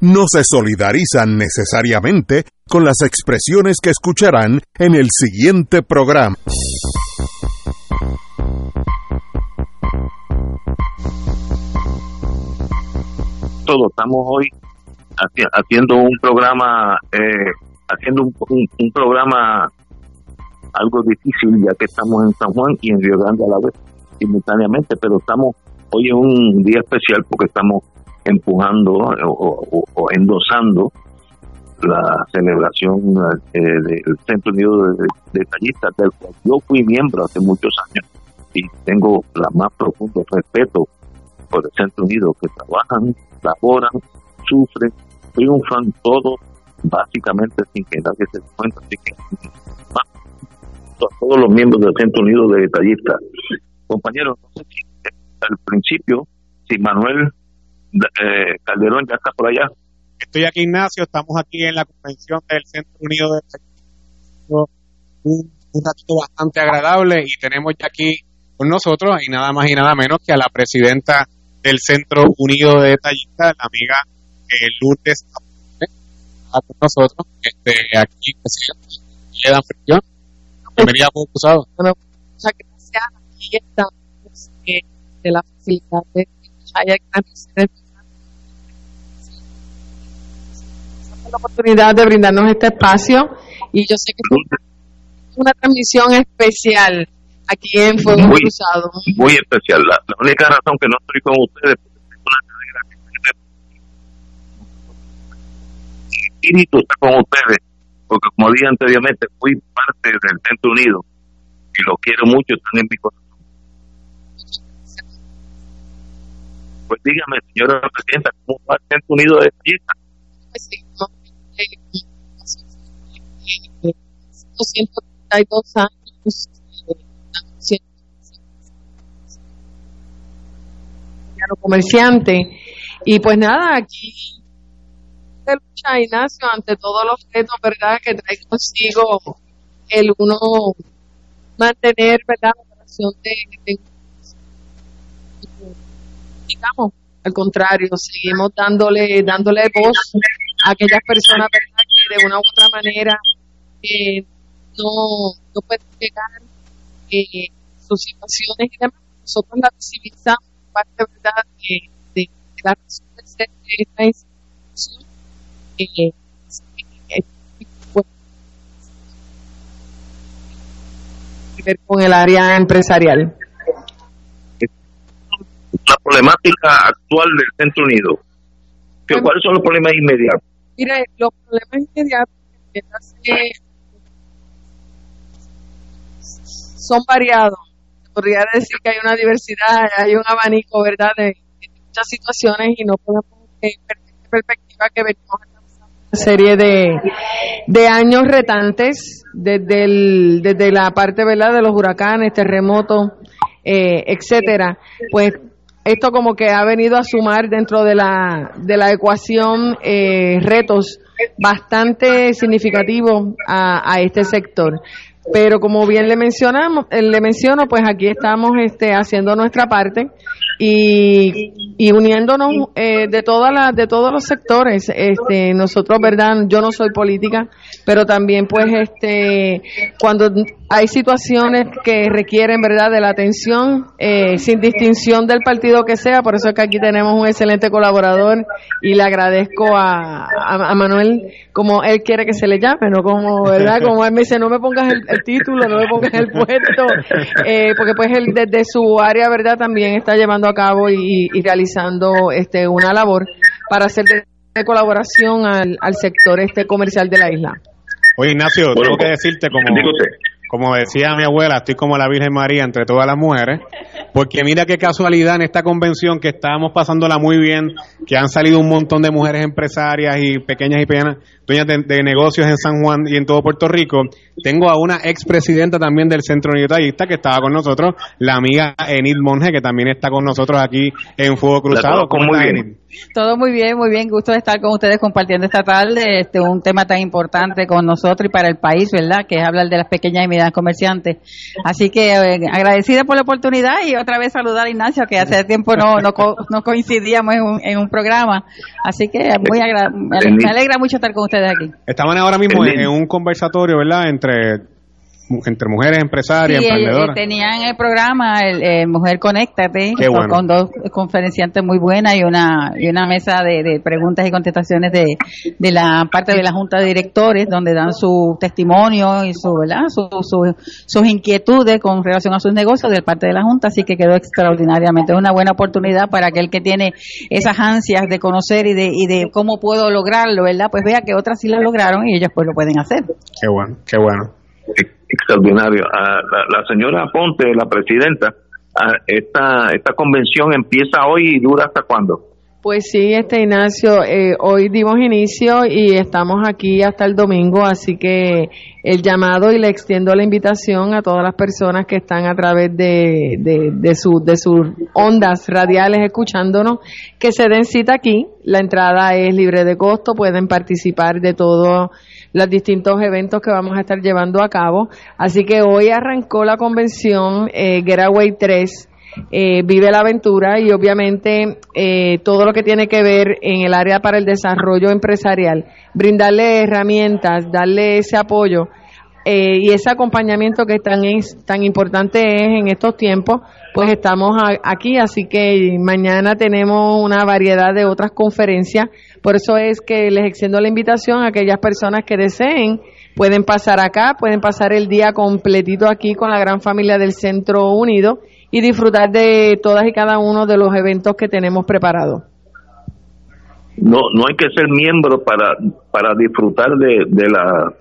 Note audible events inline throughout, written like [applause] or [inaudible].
no se solidarizan necesariamente con las expresiones que escucharán en el siguiente programa. Todo, estamos hoy haciendo un programa, eh, haciendo un, programa algo difícil ya que estamos en San Juan y en Río Grande a la vez simultáneamente, pero estamos hoy es un día especial porque estamos empujando o, endosando la celebración eh, del Centro Unido de, Detallistas, del cual yo fui miembro hace muchos años y tengo la más profundo respeto por el Centro Unido, que trabajan, laboran, sufren, triunfan todos básicamente sin que nadie se cuenta, así que todos los miembros del Centro Unido de Detallistas. Compañeros, no sé si al principio, si Manuel eh, Calderón ya está por allá. Estoy aquí, Ignacio, estamos aquí en la convención del Centro Unido de un, un ratito bastante agradable y tenemos ya aquí con nosotros y nada más y nada menos que a la presidenta del Centro Unido de Detallistas, la amiga eh, Lourdes con nosotros, este, aquí, le dan fricción. Bienvenida, Bueno, muchas gracias. Aquí estamos eh, de la facilidad de la oportunidad de brindarnos este espacio y yo sé que es una transmisión especial aquí en Fuego muy, Cruzado. Muy especial. La, única razón que no estoy con ustedes es una cadera que espíritu está con ustedes, porque como dije anteriormente, fui parte del Centro Unido y lo quiero mucho, están en mi corazón Pues dígame, señora presidenta, ¿cómo va el Centro Unido de Fiesta? Pues sí, 232 años comerciante. Y pues nada aquí de lucha Ignacio ante todos los retos verdad que trae consigo el uno mantener verdad la operación de, de al contrario, seguimos dándole, dándole voz aquellas personas que de una u otra manera eh, no, no pueden llegar eh, sus situaciones y demás. Nosotros la visibilizamos parte ¿verdad? De, de, la razón de ser de esta institución. Eh, ver con el área empresarial la problemática actual del Centro Unido. ¿Cuáles son los problemas inmediatos? Mire, los problemas inmediatos son variados. Podría decir que hay una diversidad, hay un abanico, ¿verdad?, de, muchas situaciones y no podemos perder perspectiva que venimos una serie de, de años retantes desde, el, desde la parte, ¿verdad?, de los huracanes, terremotos, eh, etcétera, pues esto como que ha venido a sumar dentro de la, de la ecuación eh, retos bastante significativos a, a, este sector. Pero como bien le mencionamos, le menciono, pues aquí estamos este, haciendo nuestra parte y, y uniéndonos eh, de todas las de todos los sectores este nosotros verdad yo no soy política pero también pues este cuando hay situaciones que requieren verdad de la atención eh, sin distinción del partido que sea por eso es que aquí tenemos un excelente colaborador y le agradezco a, a, Manuel como él quiere que se le llame no como verdad [laughs] como él me dice no me pongas el, título no me pongas el puesto [laughs] eh, porque pues él desde su área verdad también está llevando a cabo y, realizando este una labor para hacer de, colaboración al, al sector este comercial de la isla. Oye, Ignacio, tengo que decirte como, como decía mi abuela, estoy como la Virgen María entre todas las mujeres, porque mira qué casualidad en esta convención que estábamos pasándola muy bien, que han salido un montón de mujeres empresarias y pequeñas y pequeñas dueñas de, negocios en San Juan y en todo Puerto Rico. Tengo a una expresidenta también del Centro Unitallista que estaba con nosotros, la amiga Enid Monge, que también está con nosotros aquí en Fuego Cruzado. ¿Cómo está, Enid? Todo muy bien, muy bien. Gusto de estar con ustedes compartiendo esta tarde este, un tema tan importante con nosotros y para el país, ¿verdad? Que es hablar de las pequeñas y medianas comerciantes. Así que eh, agradecida por la oportunidad y otra vez saludar a Ignacio, que hace tiempo no, no, coincidíamos en un, en un programa. Así que muy me alegra mucho estar con ustedes aquí. Estaban ahora mismo en, en un conversatorio, ¿verdad? Entre entre mujeres empresarias, sí, eh, emprendedoras. tenían el programa el, Mujer Conéctate con, dos conferenciantes muy buenas y una y una mesa de, preguntas y contestaciones de, de, la parte de la Junta de Directores donde dan su testimonio y su, ¿verdad? sus inquietudes con relación a sus negocios de parte de la Junta, así que quedó extraordinariamente. Es una buena oportunidad para aquel que tiene esas ansias de conocer y de, y de cómo puedo lograrlo, ¿verdad? Pues vea que otras sí lo lograron y ellos pues lo pueden hacer. Qué bueno, qué bueno extraordinario. Ah, la, señora Ponte, la presidenta, ah, esta, esta convención empieza hoy y dura hasta cuándo? Pues sí, este Ignacio, eh, hoy dimos inicio y estamos aquí hasta el domingo, así que el llamado y le extiendo la invitación a todas las personas que están a través de, de, de, su, de sus ondas radiales escuchándonos, que se den cita aquí. La entrada es libre de costo, pueden participar de todo los distintos eventos que vamos a estar llevando a cabo. Así que hoy arrancó la convención eh, Getaway 3. Eh, vive la aventura y obviamente eh, todo lo que tiene que ver en el área para el desarrollo empresarial, brindarle herramientas, darle ese apoyo eh, y ese acompañamiento que tan, es, tan importante es en estos tiempos, pues estamos aquí, así que mañana tenemos una variedad de otras conferencias, por eso es que les extiendo la invitación a aquellas personas que deseen, pueden pasar acá, pueden pasar el día completito aquí con la gran familia del Centro Unido y disfrutar de todas y cada uno de los eventos que tenemos preparados. No, no hay que ser miembro para, para disfrutar de, de la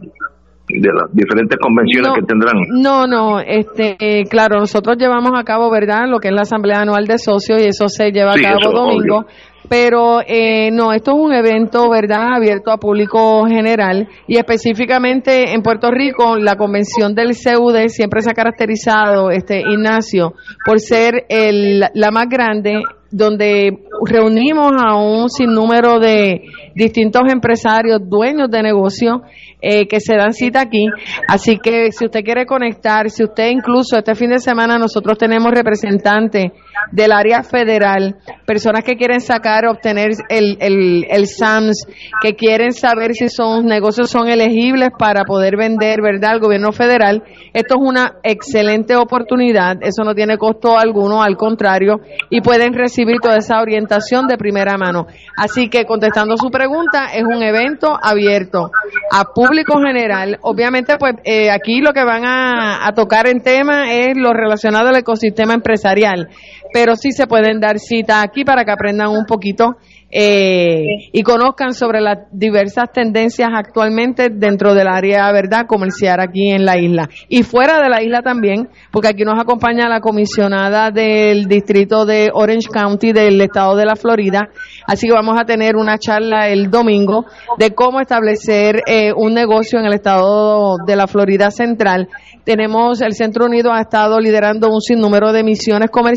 de las diferentes convenciones que tendrán. No, no, este, claro, nosotros llevamos a cabo, ¿verdad?, lo que es la Asamblea Anual de Socios y eso se lleva a cabo domingo. Pero eh, no, esto es un evento, ¿verdad?, abierto a público general y específicamente en Puerto Rico la convención del CUD siempre se ha caracterizado, este Ignacio, por ser el, la más grande donde reunimos a un sinnúmero de distintos empresarios, dueños de negocios, eh, que se dan cita aquí. Así que si usted quiere conectar, si usted incluso este fin de semana nosotros tenemos representantes del área federal, personas que quieren sacar, obtener el, el, el SAMS, que quieren saber si sus negocios son elegibles para poder vender, ¿verdad?, al gobierno federal. Esto es una excelente oportunidad, eso no tiene costo alguno, al contrario, y pueden recibir toda esa orientación de primera mano. Así que contestando su pregunta, es un evento abierto a público general. Obviamente, pues eh, aquí lo que van a, a tocar en tema es lo relacionado al ecosistema empresarial pero sí se pueden dar cita aquí para que aprendan un poquito eh, y conozcan sobre las diversas tendencias actualmente dentro del área verdad comercial aquí en la isla. Y fuera de la isla también porque aquí nos acompaña la comisionada del distrito de Orange County del estado de la Florida. Así que vamos a tener una charla el domingo de cómo establecer eh, un negocio en el estado de la Florida Central. Tenemos el Centro Unido ha estado liderando un sinnúmero de misiones comerciales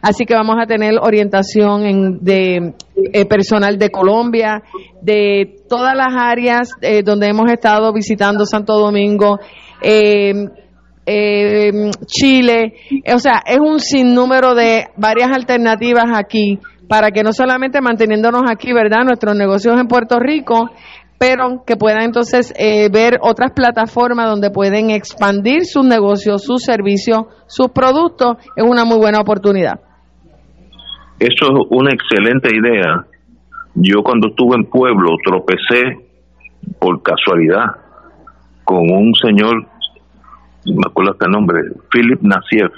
así que vamos a tener orientación en, de eh, personal de Colombia, de todas las áreas eh, donde hemos estado visitando Santo Domingo. Eh, eh, Chile, o sea, es un sinnúmero de varias alternativas aquí para que no solamente manteniéndonos aquí, ¿verdad? Nuestros negocios en Puerto Rico, pero que puedan entonces eh, ver otras plataformas donde pueden expandir sus negocios, sus servicios, sus productos, es una muy buena oportunidad. Eso es una excelente idea. Yo cuando estuve en Pueblo tropecé por casualidad con un señor, me acuerdo hasta el nombre, Philip Nassiev,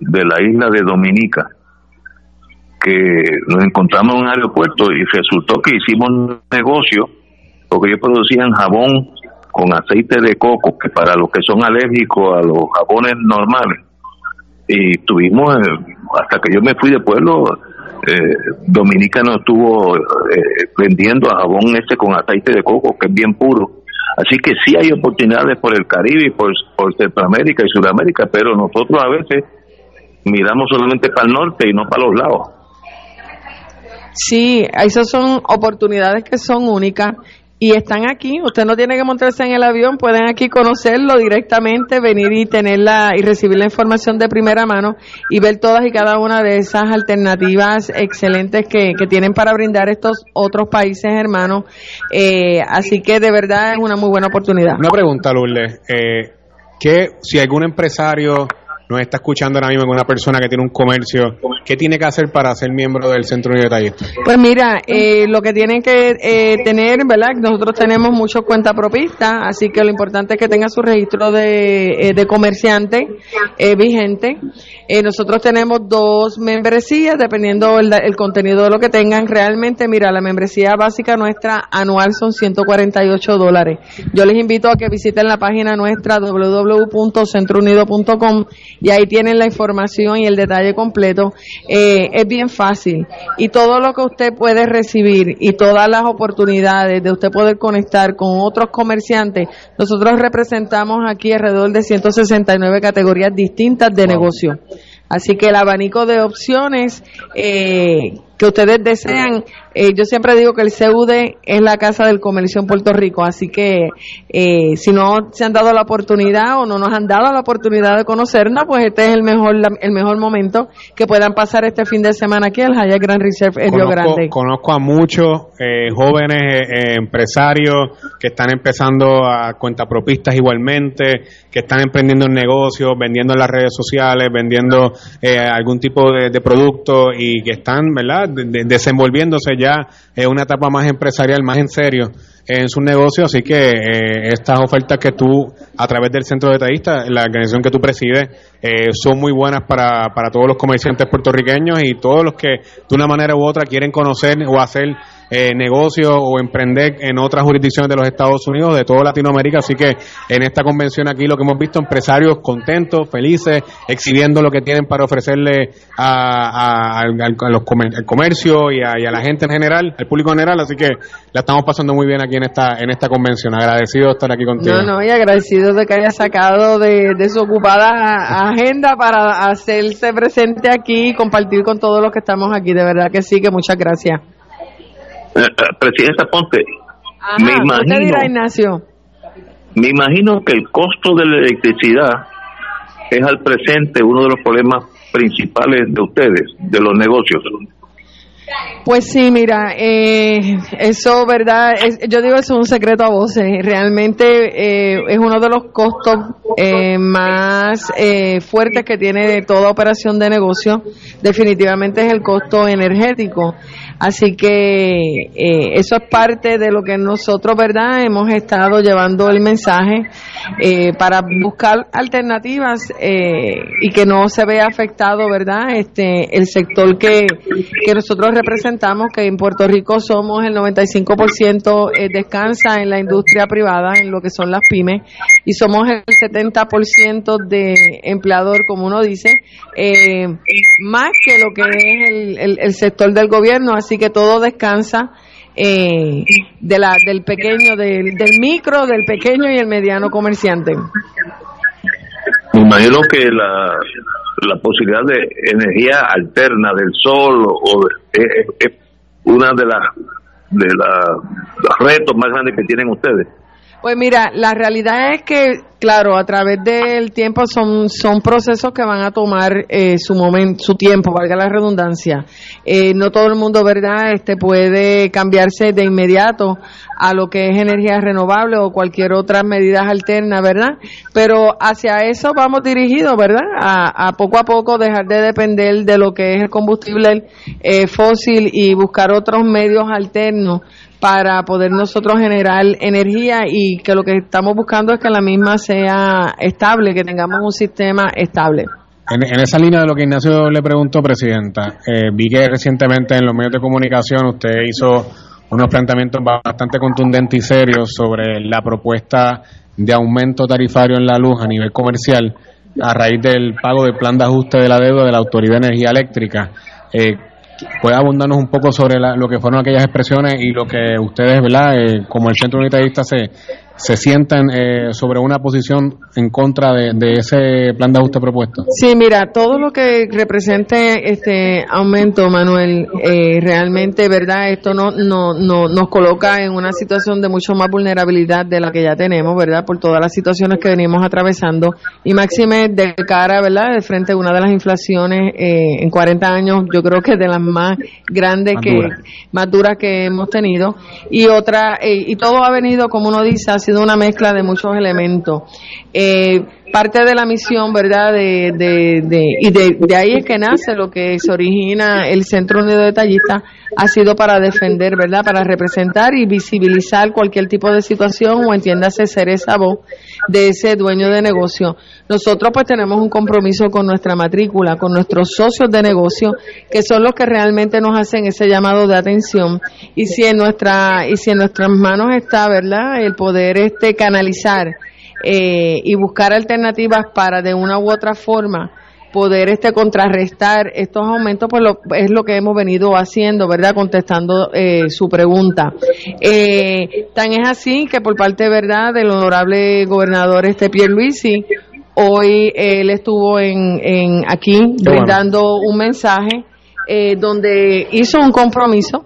de la isla de Dominica, que nos encontramos en un aeropuerto y resultó que hicimos un negocio porque ellos producían jabón con aceite de coco, que para los que son alérgicos a los jabones normales. Y tuvimos, eh, hasta que yo me fui de pueblo, eh, Dominica no estuvo eh, vendiendo a jabón este con aceite de coco, que es bien puro. Así que sí hay oportunidades por el Caribe y por, por Centroamérica y Sudamérica, pero nosotros a veces miramos solamente para el norte y no para los lados. Sí, esas son oportunidades que son únicas y están aquí. Usted no tiene que montarse en el avión, pueden aquí conocerlo directamente, venir y tenerla y recibir la información de primera mano y ver todas y cada una de esas alternativas excelentes que, que tienen para brindar estos otros países hermanos. Eh, así que de verdad es una muy buena oportunidad. Una pregunta, Lourdes. Eh, que si algún empresario nos está escuchando ahora mismo una persona que tiene un comercio, ¿qué tiene que hacer para ser miembro del Centro de Pues mira, eh, lo que tienen que eh, tener, ¿verdad? Nosotros tenemos muchos cuentapropistas, así que lo importante es que tenga su registro de, eh, de comerciante vigente. nosotros tenemos dos membresías, dependiendo el, el contenido de lo que tengan. Realmente, mira, la membresía básica nuestra anual son 148 dólares. Yo les invito a que visiten la página nuestra www.centrounido.com y ahí tienen la información y el detalle completo. Eh, es bien fácil y todo lo que usted puede recibir y todas las oportunidades de usted poder conectar con otros comerciantes, nosotros representamos aquí alrededor de 169 categorías distintas de negocio. Así que el abanico de opciones eh, que ustedes desean. Eh, yo siempre digo que el CUD es la casa del comercio en Puerto Rico, así que eh, si no se han dado la oportunidad o no nos han dado la oportunidad de conocernos, pues este es el mejor el mejor momento que puedan pasar este fin de semana aquí al Hyatt Grand Reserve en Río Grande. Conozco a muchos eh, jóvenes empresarios que están empezando a cuentapropistas igualmente, que están emprendiendo en negocios, vendiendo en las redes sociales, vendiendo algún tipo de, de producto y que están, ¿verdad? desenvolviéndose ya en una etapa más empresarial, más en serio en su negocio, así que eh, estas ofertas que tú, a través del Centro de Detallista, la organización que tú presides, eh, son muy buenas para, para todos los comerciantes puertorriqueños y todos los que de una manera u otra quieren conocer o hacer eh, negocios o emprender en otras jurisdicciones de los Estados Unidos, de toda Latinoamérica. Así que en esta convención aquí lo que hemos visto, empresarios contentos, felices, exhibiendo lo que tienen para ofrecerle a, al, los al comercio y a, la gente en general, al público en general. Así que la estamos pasando muy bien aquí en esta, en esta convención. Agradecido de estar aquí contigo. No, no, y agradecido de que haya sacado de, de su ocupada agenda para hacerse presente aquí y compartir con todos los que estamos aquí. De verdad que sí, que muchas gracias. Eh, eh, Presidenta Ponte, me imagino, me imagino que el costo de la electricidad es al presente uno de los problemas principales de ustedes, de los negocios. Pues sí, mira, eh, eso, ¿verdad? yo digo, eso es un secreto a voces. Realmente es uno de los costos más fuertes que tiene toda operación de negocio. Definitivamente es el costo energético. Así que eh, eso es parte de lo que nosotros, ¿verdad? Hemos estado llevando el mensaje eh, para buscar alternativas eh, y que no se vea afectado, ¿verdad? Este, el sector que, que nosotros representamos, que en Puerto Rico somos el 95% descansa en la industria privada, en lo que son las pymes, y somos el 70% de empleador, como uno dice, más que lo que es el, el, sector del gobierno. Que todo descansa eh, de la, del pequeño, del, del micro, del pequeño y el mediano comerciante. Me imagino que la, la posibilidad de energía alterna del sol o es, una de las de los retos más grandes que tienen ustedes. Pues mira, la realidad es que Claro, a través del tiempo son, son procesos que van a tomar eh, su momento, su tiempo, valga la redundancia. Eh, no todo el mundo, ¿verdad?, este puede cambiarse de inmediato a lo que es energía renovable o cualquier otra medida alterna, ¿verdad? Pero hacia eso vamos dirigidos, ¿verdad? A, a poco a poco dejar de depender de lo que es el combustible eh, fósil y buscar otros medios alternos para poder nosotros generar energía y que lo que estamos buscando es que la misma sea estable, que tengamos un sistema estable. En, esa línea de lo que Ignacio le preguntó, Presidenta, eh, vi que recientemente en los medios de comunicación usted hizo unos planteamientos bastante contundentes y serios sobre la propuesta de aumento tarifario en la luz a nivel comercial a raíz del pago del plan de ajuste de la deuda de la Autoridad de Energía Eléctrica. Eh, ¿Puede abundarnos un poco sobre lo que fueron aquellas expresiones y lo que ustedes, ¿verdad? Eh, como el Centro Unitarista se, se sientan eh, sobre una posición en contra de, ese plan de ajuste propuesto? Sí, mira, todo lo que represente este aumento, Manuel, eh, realmente, ¿verdad? Esto no, no, no, nos coloca en una situación de mucho más vulnerabilidad de la que ya tenemos, ¿verdad? Por todas las situaciones que venimos atravesando. Y máxime de cara, ¿verdad? De frente a una de las inflaciones eh, en 40 años, yo creo que de las más grandes, que más duras que hemos tenido. Y otra, y todo ha venido, como uno dice, sido una mezcla de muchos elementos. Eh, parte de la misión, ¿verdad? De, de, y de, ahí es que nace lo que se origina el Centro Unido de Tallistas, ha sido para defender, ¿verdad? Para representar y visibilizar cualquier tipo de situación o entiéndase ser esa voz de ese dueño de negocio. Nosotros pues tenemos un compromiso con nuestra matrícula, con nuestros socios de negocio, que son los que realmente nos hacen ese llamado de atención. Y si en nuestra, y si en nuestras manos está, ¿verdad? El poder este canalizar eh, y buscar alternativas para de una u otra forma poder este contrarrestar estos aumentos, pues lo, es lo que hemos venido haciendo, ¿verdad? Contestando eh, su pregunta. Eh, tan es así que por parte, ¿verdad?, del honorable gobernador este Pierluisi, hoy él estuvo en, en aquí brindando un mensaje eh, donde hizo un compromiso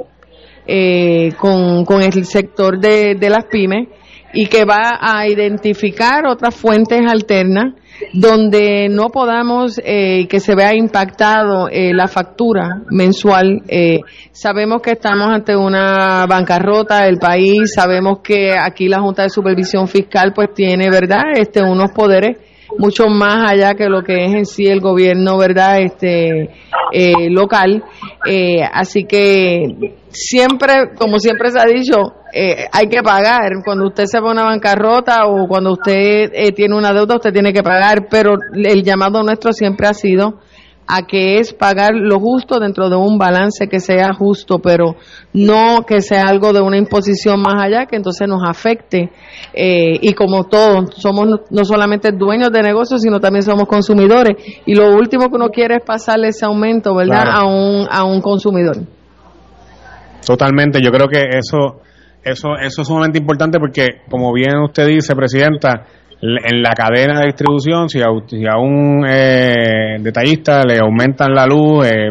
eh, con, con el sector de, de las pymes y que va a identificar otras fuentes alternas donde no podamos eh, que se vea impactado eh, la factura mensual. Eh, sabemos que estamos ante una bancarrota del país, sabemos que aquí la Junta de Supervisión Fiscal pues tiene, ¿verdad?, este unos poderes mucho más allá que lo que es en sí el gobierno, ¿verdad?, este eh, local. Eh, así que siempre, como siempre se ha dicho, eh, hay que pagar. Cuando usted se va a una bancarrota o cuando usted tiene una deuda, usted tiene que pagar, pero el llamado nuestro siempre ha sido a que es pagar lo justo dentro de un balance que sea justo, pero no que sea algo de una imposición más allá que entonces nos afecte. Eh, y como todos, somos no solamente dueños de negocios, sino también somos consumidores. Y lo último que uno quiere es pasarle ese aumento, ¿verdad?, a, un, a un consumidor. Totalmente, yo creo que eso, eso, eso es sumamente importante porque, como bien usted dice, Presidenta, en la cadena de distribución, si a, un eh, detallista le aumentan la luz, eh,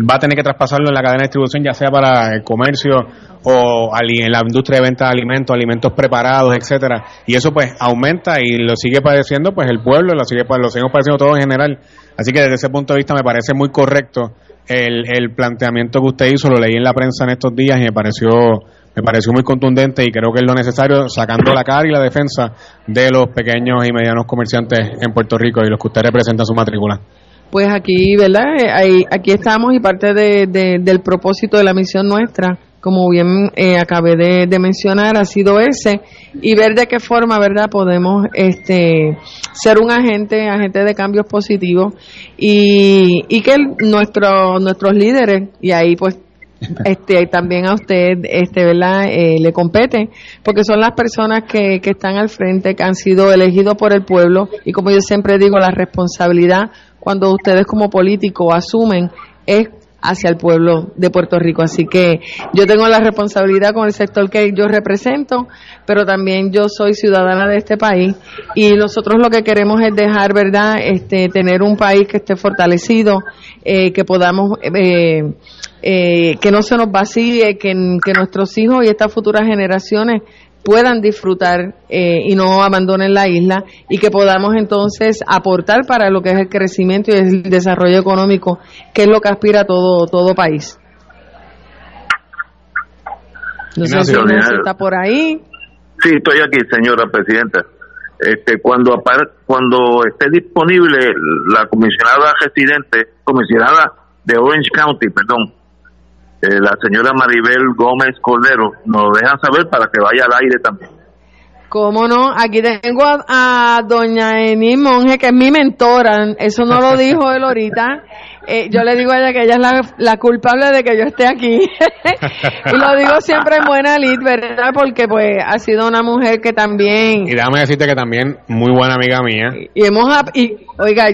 va a tener que traspasarlo en la cadena de distribución, ya sea para el comercio o en la industria de venta de alimentos, alimentos preparados, etcétera. Y eso pues aumenta y lo sigue padeciendo pues el pueblo, lo sigue lo seguimos padeciendo todo en general. Así que desde ese punto de vista me parece muy correcto el, el planteamiento que usted hizo, lo leí en la prensa en estos días y me pareció me pareció muy contundente y creo que es lo necesario sacando la cara y la defensa de los pequeños y medianos comerciantes en Puerto Rico y los que usted representa su matrícula. Pues aquí, ¿verdad? Eh, aquí estamos y parte de, del propósito de la misión nuestra, como bien eh, acabé de, mencionar, ha sido ese y ver de qué forma, ¿verdad? Podemos este ser un agente, agente de cambios positivos y, que nuestro, nuestros líderes, y ahí pues este también a usted este verdad eh, le compete porque son las personas que, que están al frente que han sido elegidos por el pueblo y como yo siempre digo la responsabilidad cuando ustedes como políticos asumen es hacia el pueblo de Puerto Rico. Así que yo tengo la responsabilidad con el sector que yo represento, pero también yo soy ciudadana de este país y nosotros lo que queremos es dejar, ¿verdad?, este, tener un país que esté fortalecido, eh, que podamos eh, eh, que no se nos vacíe, que, que nuestros hijos y estas futuras generaciones puedan disfrutar eh, y no abandonen la isla y que podamos entonces aportar para lo que es el crecimiento y el desarrollo económico, que es lo que aspira todo todo país. No sé si está por ahí. Sí, estoy aquí, señora presidenta. Este, cuando cuando esté disponible la comisionada residente, comisionada de Orange County, perdón, eh, la señora Maribel Gómez Cordero, nos dejan saber para que vaya al aire también. ¿Cómo no? Aquí tengo a, doña Eni Monge, que es mi mentora. Eso no lo [laughs] dijo él ahorita. Eh, yo le digo a ella que ella es la, culpable de que yo esté aquí. [laughs] y lo digo siempre en buena lid, ¿verdad? Porque pues ha sido una mujer que también... Y déjame decirte que también muy buena amiga mía. Y, hemos... Y, oiga,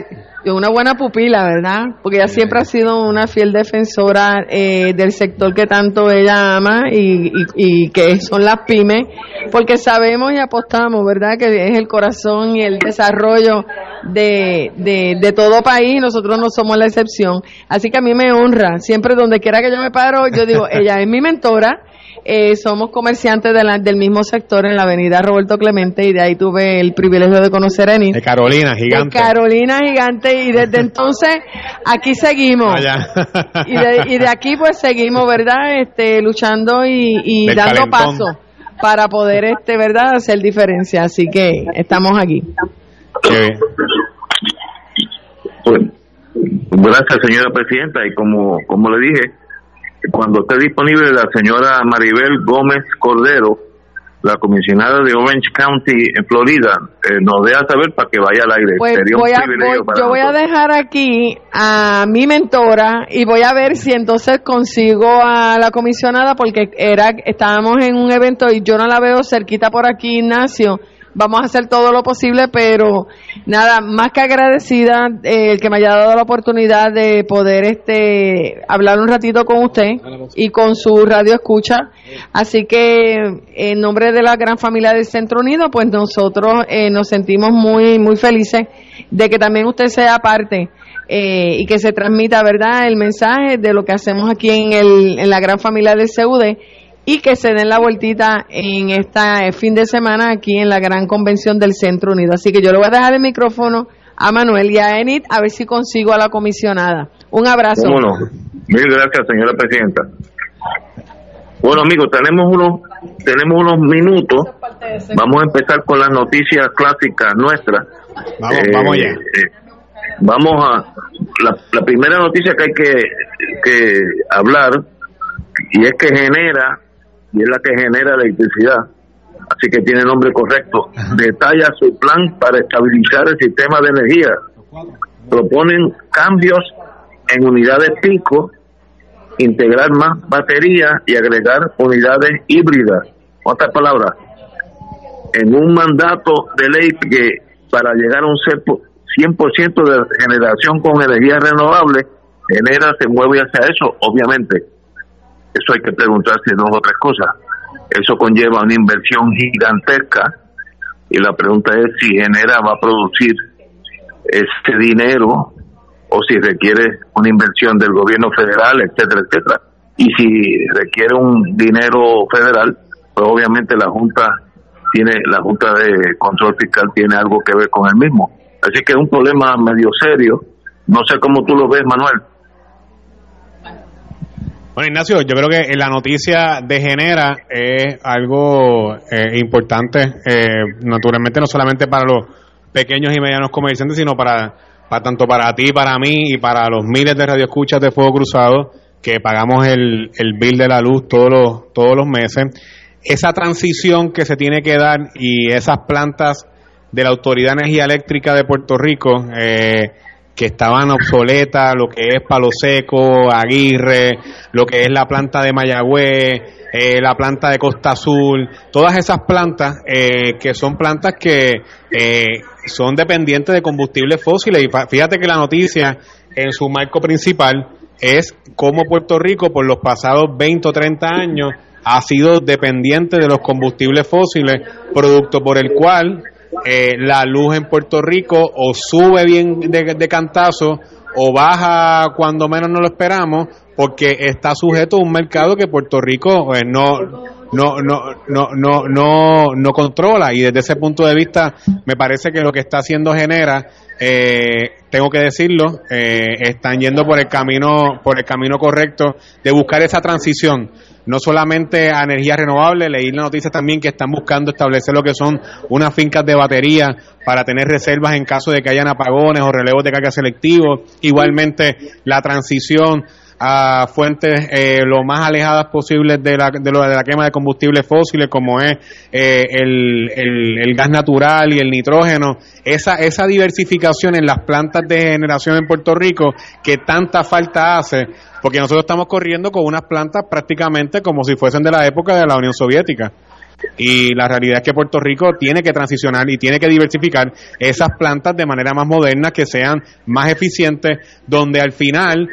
una buena pupila, ¿verdad? Porque ella siempre ha sido una fiel defensora eh, del sector que tanto ella ama y, y, que son las pymes, porque sabemos y apostamos, ¿verdad? Que es el corazón y el desarrollo de, de, de todo país, nosotros no somos la excepción. Así que a mí me honra, siempre donde quiera que yo me paro, yo digo, [laughs] ella es mi mentora, eh, somos comerciantes del mismo sector en la avenida Roberto Clemente y de ahí tuve el privilegio de conocer a Eni. De Carolina Gigante. De Carolina Gigante y desde [laughs] entonces aquí seguimos. y, de, y, de, aquí pues seguimos, ¿verdad? Este, luchando y, dando paso para poder, este, ¿verdad? Hacer diferencia. Así que estamos aquí. gracias, señora presidenta. Y como, como le dije, cuando esté disponible la señora Maribel Gómez Cordero, la comisionada de Orange County en Florida, eh, nos deja saber para que vaya al aire. Pues voy a, yo voy a dejar aquí a mi mentora y voy a ver si entonces consigo a la comisionada porque era estábamos en un evento y yo no la veo cerquita por aquí, Ignacio vamos a hacer todo lo posible, pero nada, más que agradecida eh, el que me haya dado la oportunidad de poder este hablar un ratito con usted y con su radio escucha. Así que en nombre de la gran familia del Centro Unido, pues nosotros eh, nos sentimos muy, muy felices de que también usted sea parte. Eh, y que se transmita, ¿verdad?, el mensaje de lo que hacemos aquí en, el, en la gran familia del CUD y que se den la vueltita en este fin de semana aquí en la gran convención del Centro Unido. Así que yo le voy a dejar el micrófono a Manuel y a Enid a ver si consigo a la comisionada. Un abrazo. Bueno, mil gracias, señora presidenta. Bueno, amigos, tenemos unos tenemos unos minutos. Vamos a empezar con las noticias clásicas nuestras. Vamos, vamos ya. Eh, eh, vamos a la, la, primera noticia que hay que, que hablar y es que genera y es la que genera electricidad, así que tiene nombre correcto, detalla su plan para estabilizar el sistema de energía. Proponen cambios en unidades pico, integrar más baterías y agregar unidades híbridas. Otras palabras, en un mandato de ley que para llegar a un 100% de generación con energía renovable, genera, se mueve hacia eso, obviamente eso hay que preguntarse dos o tres cosas. Eso conlleva una inversión gigantesca y la pregunta es si genera va a producir ese dinero o si requiere una inversión del gobierno federal, etcétera, etcétera. Y si requiere un dinero federal, pues obviamente la Junta tiene la Junta de Control Fiscal tiene algo que ver con el mismo. Así que es un problema medio serio. No sé cómo tú lo ves, Manuel. Bueno, Ignacio, yo creo que la noticia de Genera es algo eh, importante, eh, naturalmente no solamente para los pequeños y medianos comerciantes, sino para, para tanto para ti, para mí y para los miles de radioescuchas de Fuego Cruzado que pagamos el, el bill de la luz todos los, todos los meses. Esa transición que se tiene que dar y esas plantas de la Autoridad de Energía Eléctrica de Puerto Rico, eh, que estaban obsoletas, lo que es Palo Seco, Aguirre, lo que es la planta de Mayagüez, eh, la planta de Costa Azul, todas esas plantas eh, que son plantas que eh, son dependientes de combustibles fósiles. Y fíjate que la noticia en su marco principal es cómo Puerto Rico por los pasados 20 o 30 años ha sido dependiente de los combustibles fósiles, producto por el cual eh, la luz en Puerto Rico o sube bien de, cantazo o baja cuando menos no lo esperamos, porque está sujeto a un mercado que Puerto Rico pues, no, no, no, no, no, no, no controla. Y desde ese punto de vista me parece que lo que está haciendo genera eh, tengo que decirlo, eh, están yendo por el camino, por el camino correcto de buscar esa transición, no solamente a energía renovable, leí la noticia también que están buscando establecer lo que son unas fincas de batería para tener reservas en caso de que hayan apagones o relevos de carga selectivos, igualmente la transición a fuentes eh, lo más alejadas posibles de la, de, lo, de la quema de combustibles fósiles como es eh, el, el, gas natural y el nitrógeno. Esa esa diversificación en las plantas de generación en Puerto Rico que tanta falta hace porque nosotros estamos corriendo con unas plantas prácticamente como si fuesen de la época de la Unión Soviética. Y la realidad es que Puerto Rico tiene que transicionar y tiene que diversificar esas plantas de manera más moderna, que sean más eficientes, donde al final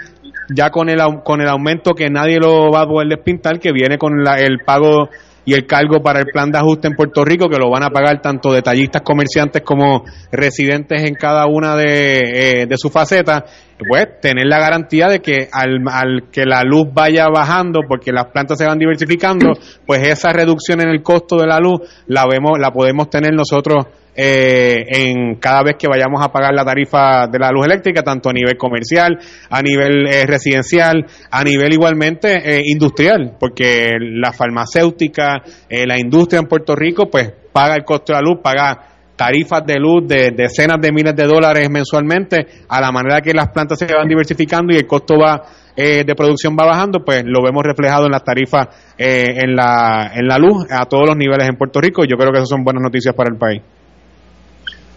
ya con el, con el aumento que nadie lo va a poder despintar, que viene con la, el pago y el cargo para el plan de ajuste en Puerto Rico, que lo van a pagar tanto detallistas, comerciantes como residentes en cada una de, eh, de sus facetas, pues tener la garantía de que al, al, que la luz vaya bajando, porque las plantas se van diversificando, pues esa reducción en el costo de la luz la vemos, la podemos tener nosotros eh, en cada vez que vayamos a pagar la tarifa de la luz eléctrica, tanto a nivel comercial, a nivel eh, residencial, a nivel igualmente eh, industrial, porque la farmacéutica, eh, la industria en Puerto Rico, pues paga el costo de la luz, paga tarifas de luz de decenas de miles de dólares mensualmente, a la manera que las plantas se van diversificando y el costo va de producción va bajando, pues lo vemos reflejado en las tarifas en, la, en la luz a todos los niveles en Puerto Rico yo creo que esas son buenas noticias para el país.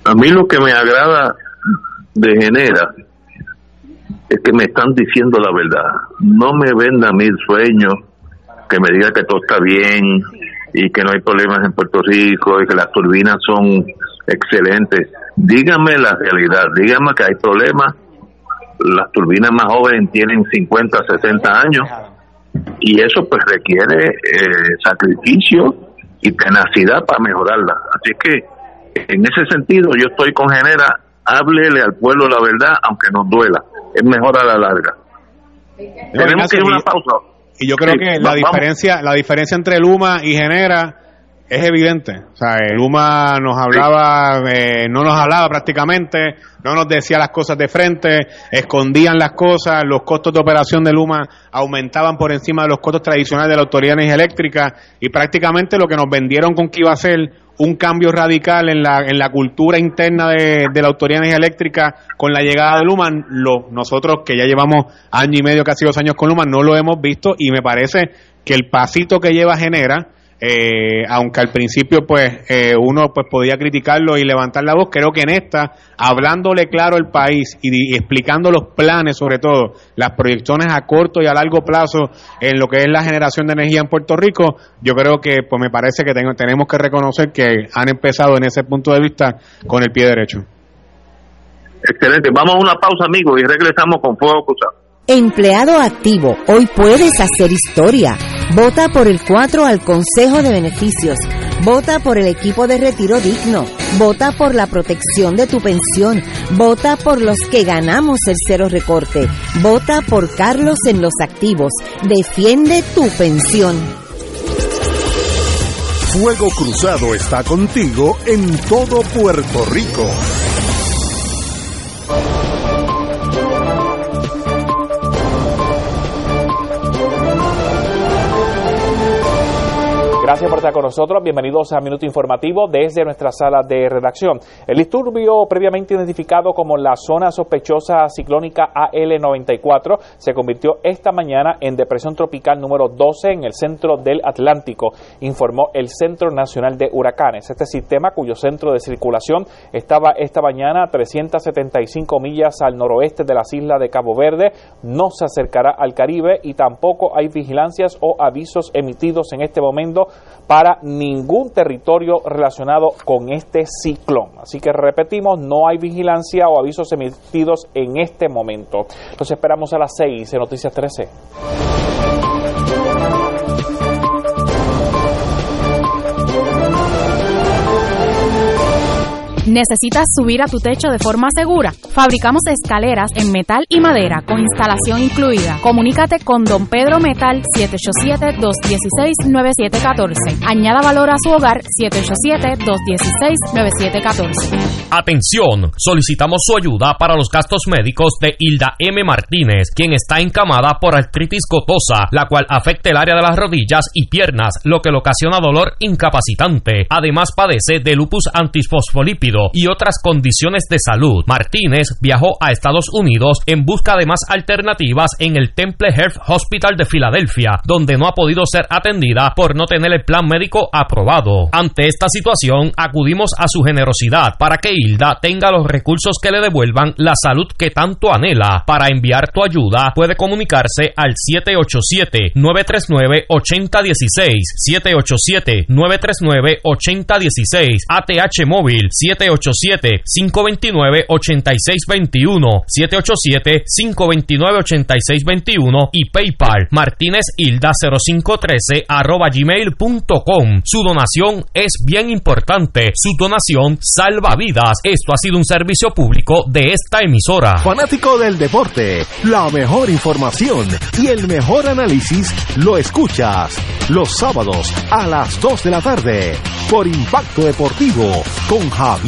A mí lo que me agrada de Genera es que me están diciendo la verdad. No me venda mil sueños, que me diga que todo está bien y que no hay problemas en Puerto Rico y que las turbinas son excelentes. Dígame la realidad, dígame que hay problemas. Las turbinas más jóvenes tienen 50, 60 años y eso pues requiere eh, sacrificio y tenacidad para mejorarla. Así que en ese sentido, yo estoy con Genera, háblele al pueblo la verdad, aunque nos duela. Es mejor a la larga. Tenemos que ir a una pausa. Y yo creo que la diferencia, la diferencia entre Luma y Genera es evidente. O sea, Luma nos hablaba, eh, no nos hablaba prácticamente, no nos decía las cosas de frente, escondían las cosas, los costos de operación de Luma aumentaban por encima de los costos tradicionales de la Autoridad de Energía Eléctrica y prácticamente lo que nos vendieron con que iba a ser un cambio radical en la, en la cultura interna de, de la Autoridad de Energía Eléctrica con la llegada de Luman, lo, nosotros que ya llevamos año y medio, casi dos años con Luman, no lo hemos visto y me parece que el pasito que lleva genera eh, aunque al principio pues eh, uno pues podía criticarlo y levantar la voz, creo que en esta, hablándole claro al país y, explicando los planes sobre todo, las proyecciones a corto y a largo plazo en lo que es la generación de energía en Puerto Rico, yo creo que pues me parece que tenemos que reconocer que han empezado en ese punto de vista con el pie derecho. Excelente, vamos a una pausa amigos y regresamos con Fuego Cruzado. Empleado activo, hoy puedes hacer historia. Vota por el 4 al Consejo de Beneficios. Vota por el equipo de retiro digno. Vota por la protección de tu pensión. Vota por los que ganamos el cero recorte. Vota por Carlos en los activos. Defiende tu pensión. Fuego Cruzado está contigo en todo Puerto Rico. Gracias por estar con nosotros. Bienvenidos a Minuto Informativo desde nuestra sala de redacción. El disturbio previamente identificado como la zona sospechosa ciclónica AL94 se convirtió esta mañana en depresión tropical número 12 en el centro del Atlántico, informó el Centro Nacional de Huracanes. Este sistema, cuyo centro de circulación estaba esta mañana a 375 millas al noroeste de las islas de Cabo Verde, no se acercará al Caribe y tampoco hay vigilancias o avisos emitidos en este momento para ningún territorio relacionado con este ciclón. Así que repetimos, no hay vigilancia o avisos emitidos en este momento. Los esperamos a las 6 en Noticias 13. ¿Necesitas subir a tu techo de forma segura? Fabricamos escaleras en metal y madera con instalación incluida. Comunícate con Don Pedro Metal 787-216-9714. Añada valor a su hogar 787-216-9714. Atención, solicitamos su ayuda para los gastos médicos de Hilda M. Martínez, quien está encamada por artritis gotosa, la cual afecta el área de las rodillas y piernas, lo que le ocasiona dolor incapacitante. Además padece de lupus antifosfolípido y otras condiciones de salud. Martínez viajó a Estados Unidos en busca de más alternativas en el Temple Health Hospital de Filadelfia, donde no ha podido ser atendida por no tener el plan médico aprobado. Ante esta situación, acudimos a su generosidad para que Hilda tenga los recursos que le devuelvan la salud que tanto anhela. Para enviar tu ayuda, puede comunicarse al 787-939-8016, 787-939-8016, ATH móvil 787-529-8621, 787-529-8621 y PayPal Martínez Hilda 0513 arroba gmail.com. Su donación es bien importante. Su donación salva vidas. Esto ha sido un servicio público de esta emisora. Fanático del deporte, la mejor información y el mejor análisis lo escuchas los sábados a las 2 de la tarde por Impacto Deportivo con Javier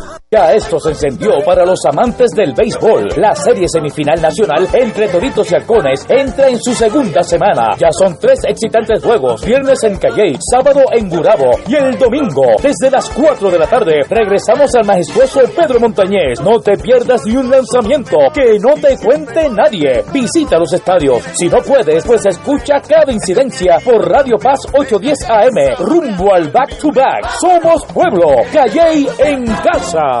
Ya esto se encendió para los amantes del béisbol. La serie semifinal nacional entre Doritos y Halcones entra en su segunda semana. Ya son tres excitantes juegos. Viernes en Calle, sábado en Gurabo y el domingo desde las 4 de la tarde regresamos al majestuoso Pedro Montañés. No te pierdas ni un lanzamiento que no te cuente nadie. Visita los estadios. Si no puedes, pues escucha cada incidencia por Radio Paz 810 AM. Rumbo al back to back. Somos pueblo. Calle en casa.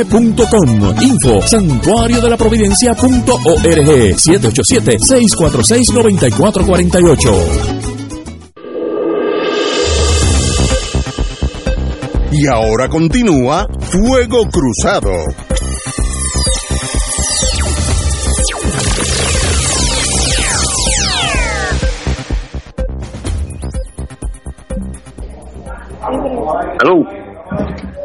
Info santuario de la providencia.org 787-646-9448. Y ahora continúa Fuego Cruzado. Hello.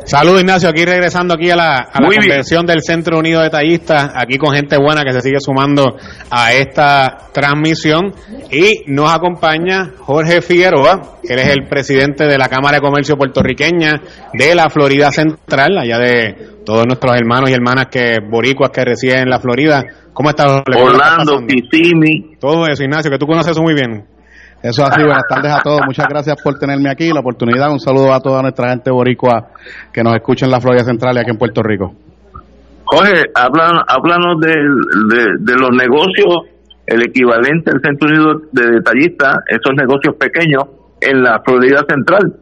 Saludos Ignacio, aquí regresando aquí a la, a la convención del Centro Unido de Tallistas, aquí con gente buena que se sigue sumando a esta transmisión y nos acompaña Jorge Figueroa, él es el presidente de la Cámara de Comercio puertorriqueña de la Florida Central, allá de todos nuestros hermanos y hermanas que boricuas que residen en la Florida. ¿Cómo estás? Orlando, Kissimmee. Todo eso, Ignacio, que tú conoces eso muy bien. Eso así, buenas tardes a todos. Muchas gracias por tenerme aquí, la oportunidad. Un saludo a toda nuestra gente boricua que nos escucha en la Florida Central y aquí en Puerto Rico. Jorge, háblanos de, de, los negocios, el equivalente al Centro Unido de Detallistas, esos negocios pequeños en la Florida Central.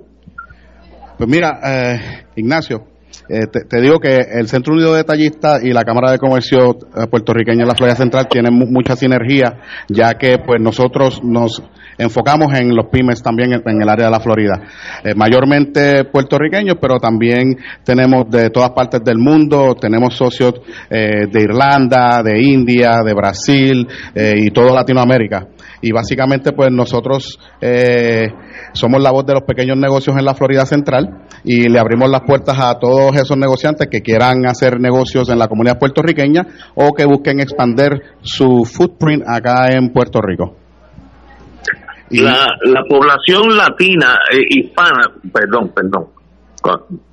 Pues mira, eh, Ignacio, eh, te, digo que el Centro Unido de Detallistas y la Cámara de Comercio eh, puertorriqueña en la Florida Central tienen mucha sinergia, ya que pues nosotros nos enfocamos en los pymes también en, el área de la Florida, eh, mayormente puertorriqueños, pero también tenemos de todas partes del mundo, tenemos socios de Irlanda, de India, de Brasil y toda Latinoamérica. Y básicamente pues nosotros somos la voz de los pequeños negocios en la Florida Central y le abrimos las puertas a todos esos negociantes que quieran hacer negocios en la comunidad puertorriqueña o que busquen expander su footprint acá en Puerto Rico. La, la población latina, eh, hispana, perdón, perdón,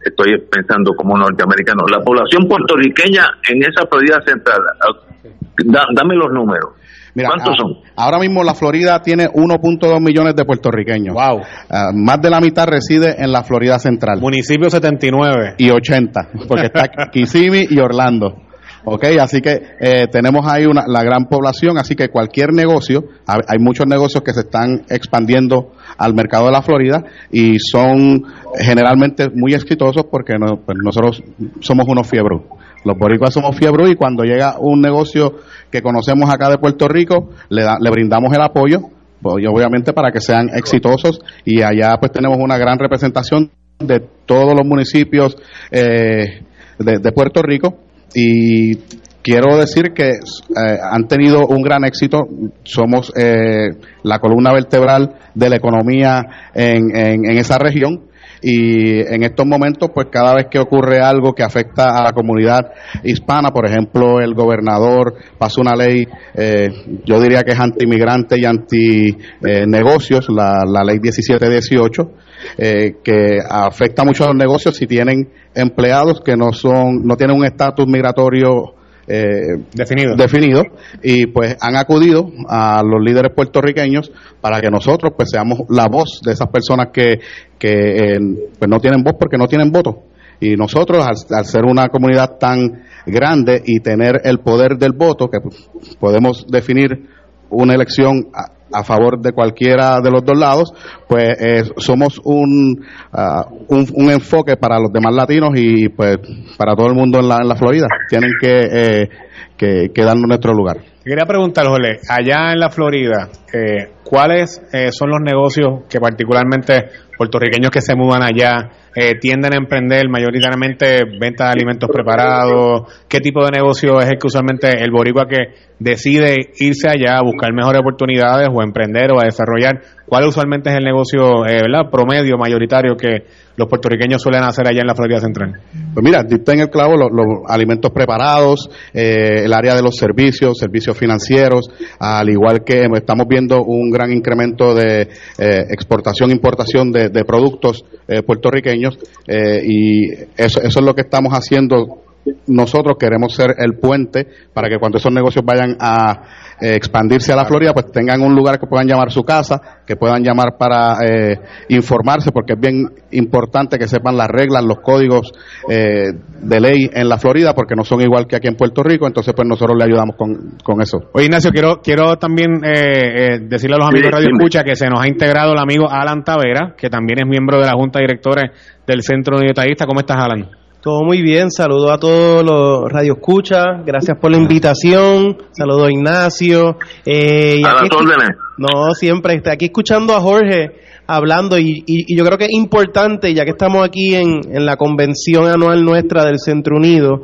estoy pensando como norteamericano, la población puertorriqueña en esa Florida central, ah, dame los números. ¿Cuántos son? Ahora mismo la Florida tiene 1.2 millones de puertorriqueños. Wow. Ah, más de la mitad reside en la Florida central. Municipio 79. Y 80, porque está [laughs] Kissimmee y Orlando. Ok, así que eh, tenemos ahí una, la gran población, así que cualquier negocio, hay muchos negocios que se están expandiendo al mercado de la Florida y son generalmente muy exitosos porque pues nosotros somos unos fiebros. Los boricuas somos fiebre y cuando llega un negocio que conocemos acá de Puerto Rico, le, le brindamos el apoyo, pues, obviamente para que sean exitosos. Y allá pues tenemos una gran representación de todos los municipios eh, de, Puerto Rico. Y quiero decir que eh, han tenido un gran éxito. Somos eh, la columna vertebral de la economía en, en, esa región y en estos momentos pues cada vez que ocurre algo que afecta a la comunidad hispana, por ejemplo el gobernador pasó una ley, eh, yo diría que es anti-inmigrante y anti-negocios, la, la ley 1718, eh, que afecta mucho a los negocios si tienen empleados que no son, no tienen un estatus migratorio eh, definido. definido y pues han acudido a los líderes puertorriqueños para que nosotros pues seamos la voz de esas personas que, que pues no tienen voz porque no tienen voto y nosotros al, ser una comunidad tan grande y tener el poder del voto que podemos definir una elección a, favor de cualquiera de los dos lados, pues eh, somos un, ah, un, un, enfoque para los demás latinos y pues para todo el mundo en la, en la Florida. Tienen que, eh, que, que darnos nuestro lugar. Quería preguntar, Jole, allá en la Florida, eh, ¿cuáles eh, son los negocios que particularmente puertorriqueños que se mudan allá eh, tienden a emprender mayoritariamente venta de alimentos preparados? ¿Qué tipo de negocio es el que usualmente el boricua que decide irse allá a buscar mejores oportunidades o emprender o a desarrollar? ¿Cuál usualmente es el negocio ¿verdad? promedio mayoritario que los puertorriqueños suelen hacer allá en la Florida Central? Pues mira, diste en el clavo los, alimentos preparados, el área de los servicios, servicios financieros, al igual que estamos viendo un gran incremento de eh, exportación importación de, productos eh, eh, y eso, eso es lo que estamos haciendo nosotros queremos ser el puente para que cuando esos negocios vayan a eh, expandirse a la Florida, pues tengan un lugar que puedan llamar su casa, que puedan llamar para eh, informarse, porque es bien importante que sepan las reglas, los códigos eh, de ley en la Florida, porque no son igual que aquí en Puerto Rico, entonces pues nosotros le ayudamos con, con eso. Oye Ignacio, quiero, quiero también decirle a los amigos de Radio Escucha que se nos ha integrado el amigo Alan Tavera, que también es miembro de la Junta de Directores del Centro Detallista. ¿Cómo estás, Alan? Todo muy bien, saludo a todos los Radio Escucha, gracias por la invitación, saludo a Ignacio. Eh, a las órdenes. No, siempre, está aquí escuchando a Jorge hablando. Y, y, yo creo que es importante, ya que estamos aquí en, en la convención anual nuestra del Centro Unido,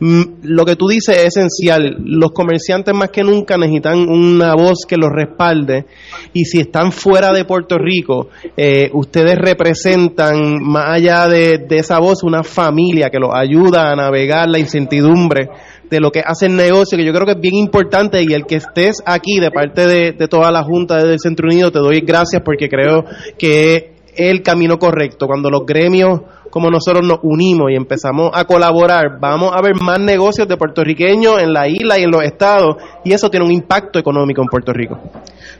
Mm, lo que tú dices es esencial. Los comerciantes más que nunca necesitan una voz que los respalde. Y si están fuera de Puerto Rico, eh, ustedes representan más allá de, esa voz una familia que los ayuda a navegar la incertidumbre de lo que hace el negocio, que yo creo que es bien importante. Y el que estés aquí de parte de, de toda la Junta del Centro Unido, te doy gracias porque creo que es el camino correcto. Cuando los gremios como nosotros nos unimos y empezamos a colaborar, vamos a ver más negocios de puertorriqueños en la isla y en los estados, y eso tiene un impacto económico en Puerto Rico.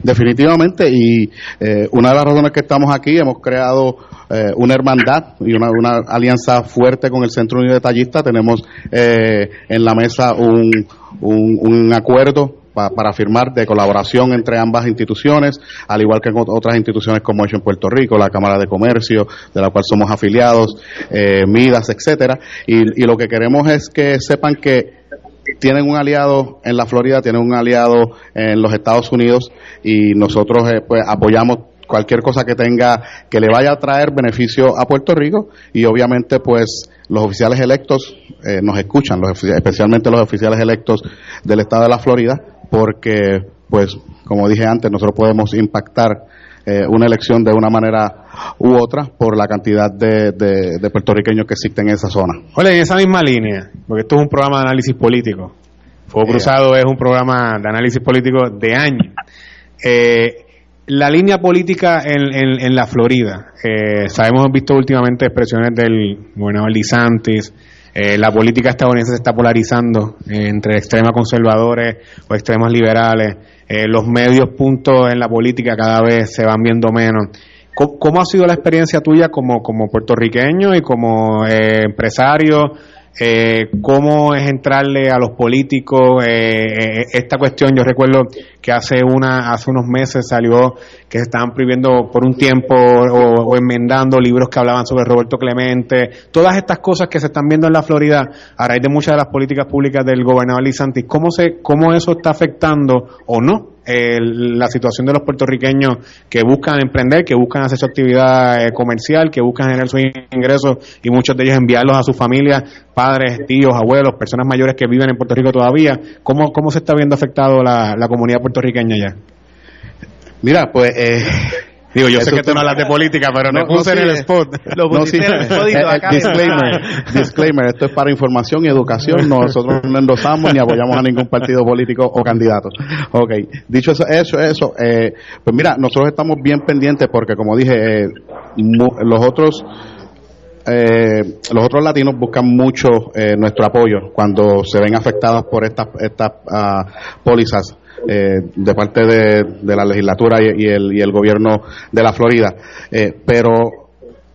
Definitivamente, y eh, una de las razones que estamos aquí, hemos creado eh, una hermandad y una, alianza fuerte con el Centro Unido de Tallistas. Tenemos eh, en la mesa un, un, un acuerdo para firmar de colaboración entre ambas instituciones, al igual que en otras instituciones como hecho en Puerto Rico, la Cámara de Comercio, de la cual somos afiliados, eh, Midas, etcétera. Y, lo que queremos es que sepan que tienen un aliado en la Florida, tienen un aliado en los Estados Unidos y nosotros eh, pues apoyamos cualquier cosa que tenga que le vaya a traer beneficio a Puerto Rico y obviamente pues los oficiales electos eh, nos escuchan, especialmente los oficiales electos del estado de la Florida porque, pues, como dije antes, nosotros podemos impactar eh, una elección de una manera u otra por la cantidad de, de, puertorriqueños que existen en esa zona. Oye, en esa misma línea, porque esto es un programa de análisis político, Fuego Cruzado es un programa de análisis político de años. Eh, la línea política en, en, la Florida, eh, sabemos, hemos visto últimamente expresiones del gobernador Lisantis, eh, la política estadounidense se está polarizando eh, entre extremas conservadores o extremas liberales, los medios puntos en la política cada vez se van viendo menos. ¿Cómo, ha sido la experiencia tuya como, como puertorriqueño y como empresario? Eh, cómo es entrarle a los políticos eh, eh, esta cuestión. Yo recuerdo que hace una hace unos meses salió que se estaban prohibiendo por un tiempo o, enmendando libros que hablaban sobre Roberto Clemente. Todas estas cosas que se están viendo en la Florida a raíz de muchas de las políticas públicas del gobernador Lisantis. ¿Cómo se cómo eso está afectando o no la situación de los puertorriqueños que buscan emprender, que buscan hacer su actividad eh, comercial, que buscan generar sus ingresos y muchos de ellos enviarlos a sus familias, padres, tíos, abuelos, personas mayores que viven en Puerto Rico todavía. ¿Cómo, cómo se está viendo afectado la, la comunidad puertorriqueña ya? Mira, pues eh, Digo, yo sé que tú no hablas de política, pero no, puse en el spot. Lo no, sí, el [laughs] disclaimer, disclaimer, esto es para información y educación, nosotros no endosamos ni apoyamos a ningún partido político o candidato. Ok, dicho eso, eso, eso eh, pues mira, nosotros estamos bien pendientes porque como dije, eh, los otros eh, los otros latinos buscan mucho eh, nuestro apoyo cuando se ven afectados por estas estas uh, pólizas eh, de parte de, la legislatura y, el, y, el, gobierno de la Florida. Eh, pero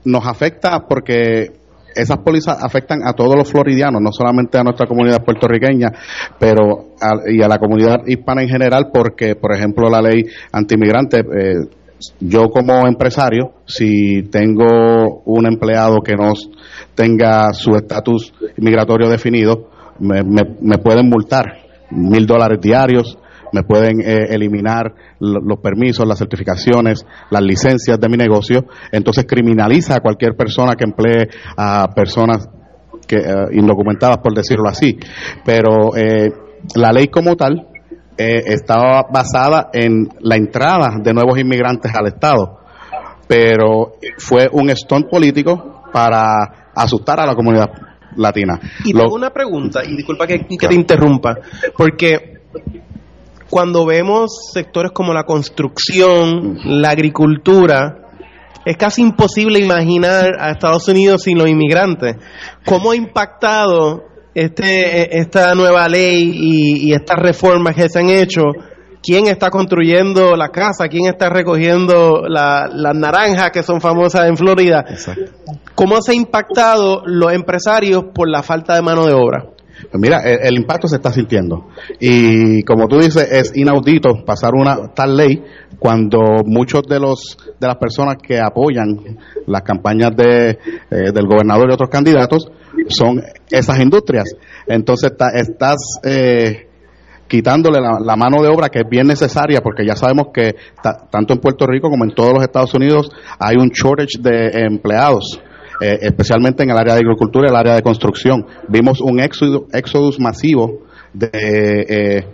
nos afecta porque esas pólizas afectan a todos los floridianos, no solamente a nuestra comunidad puertorriqueña, pero y a la comunidad hispana en general, porque, por ejemplo, la ley antimigrante, eh, yo como empresario, si tengo un empleado que no tenga su estatus migratorio definido, me, me pueden multar mil dólares diarios, me pueden eh, eliminar los permisos, las certificaciones, las licencias de mi negocio. Entonces criminaliza a cualquier persona que emplee a personas que, eh, indocumentadas, por decirlo así. Pero eh, la ley como tal estaba basada en la entrada de nuevos inmigrantes al Estado, pero fue un stunt político para asustar a la comunidad latina. Y tengo una pregunta, y disculpa que, que te interrumpa, porque cuando vemos sectores como la construcción, la agricultura, es casi imposible imaginar a Estados Unidos sin los inmigrantes. ¿Cómo ha impactado este, esta nueva ley y, estas reformas que se han hecho? ¿Quién está construyendo la casa? ¿Quién está recogiendo las naranjas que son famosas en Florida? ¿Cómo se ha impactado los empresarios por la falta de mano de obra? Pues mira, el, impacto se está sintiendo. Y como tú dices, es inaudito pasar una tal ley cuando muchos de los de las personas que apoyan las campañas de, eh, del gobernador y otros candidatos son esas industrias. Entonces estás eh, quitándole la, mano de obra que es bien necesaria porque ya sabemos que tanto en Puerto Rico como en todos los Estados Unidos hay un shortage de empleados. Eh, especialmente en el área de agricultura y el área de construcción. Vimos un éxodo, masivo de, eh,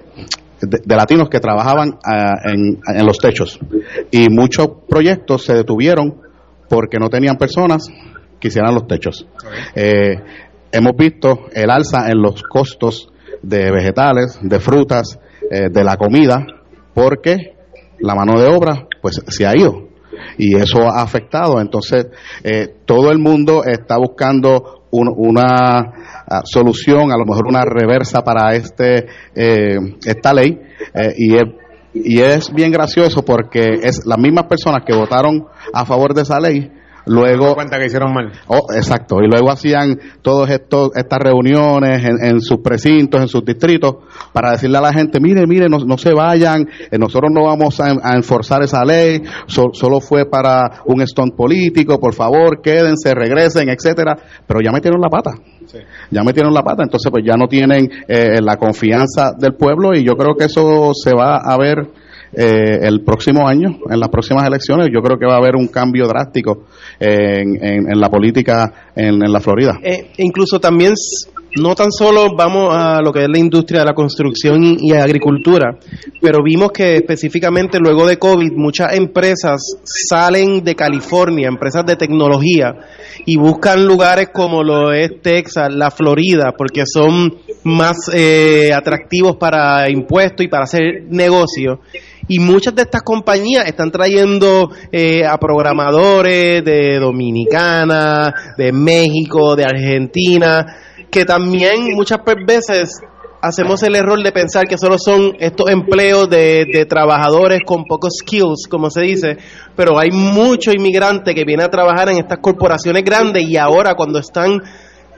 de, latinos que trabajaban ah, en, en, los techos y muchos proyectos se detuvieron porque no tenían personas que hicieran los techos. Eh, hemos visto el alza en los costos de vegetales, de frutas, de la comida, porque la mano de obra pues se ha ido y eso ha afectado. Entonces, eh, todo el mundo está buscando una ah, solución, a lo mejor una reversa para este eh, esta ley eh, y es y es bien gracioso porque es las mismas personas que votaron a favor de esa ley Luego. cuenta que hicieron mal. Oh, exacto. Y luego hacían todas estas reuniones en, sus precintos, en sus distritos, para decirle a la gente, mire, mire, no, no se vayan, eh, nosotros no vamos a, enforzar esa ley, solo fue para un stunt político, por favor, quédense, regresen, etcétera. Pero ya metieron la pata. Ya metieron la pata, entonces pues ya no tienen eh, la confianza del pueblo y yo creo que eso se va a ver eh, el próximo año, en las próximas elecciones, yo creo que va a haber un cambio drástico en, la política en, la Florida. Eh, incluso también no tan solo vamos a lo que es la industria de la construcción y, agricultura, pero vimos que específicamente luego de COVID muchas empresas salen de California, empresas de tecnología, y buscan lugares como lo es Texas, la Florida, porque son más eh, atractivos para impuestos y para hacer negocios. Y muchas de estas compañías están trayendo eh, a programadores de Dominicana, de México, de Argentina, que también muchas veces hacemos el error de pensar que solo son estos empleos de, de, trabajadores con pocos skills, como se dice, pero hay muchos inmigrantes que vienen a trabajar en estas corporaciones grandes y ahora cuando están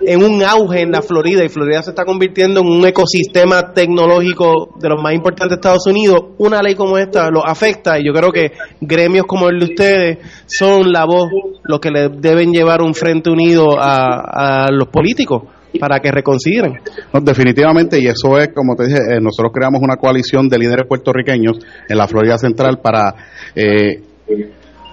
en un auge en la Florida y Florida se está convirtiendo en un ecosistema tecnológico de los más importantes de Estados Unidos, una ley como esta lo afecta y yo creo que gremios como el de ustedes son la voz, los que le deben llevar un frente unido a, los políticos para que reconsideren. definitivamente, y eso es, como te dije, eh, nosotros creamos una coalición de líderes puertorriqueños en la Florida Central para eh,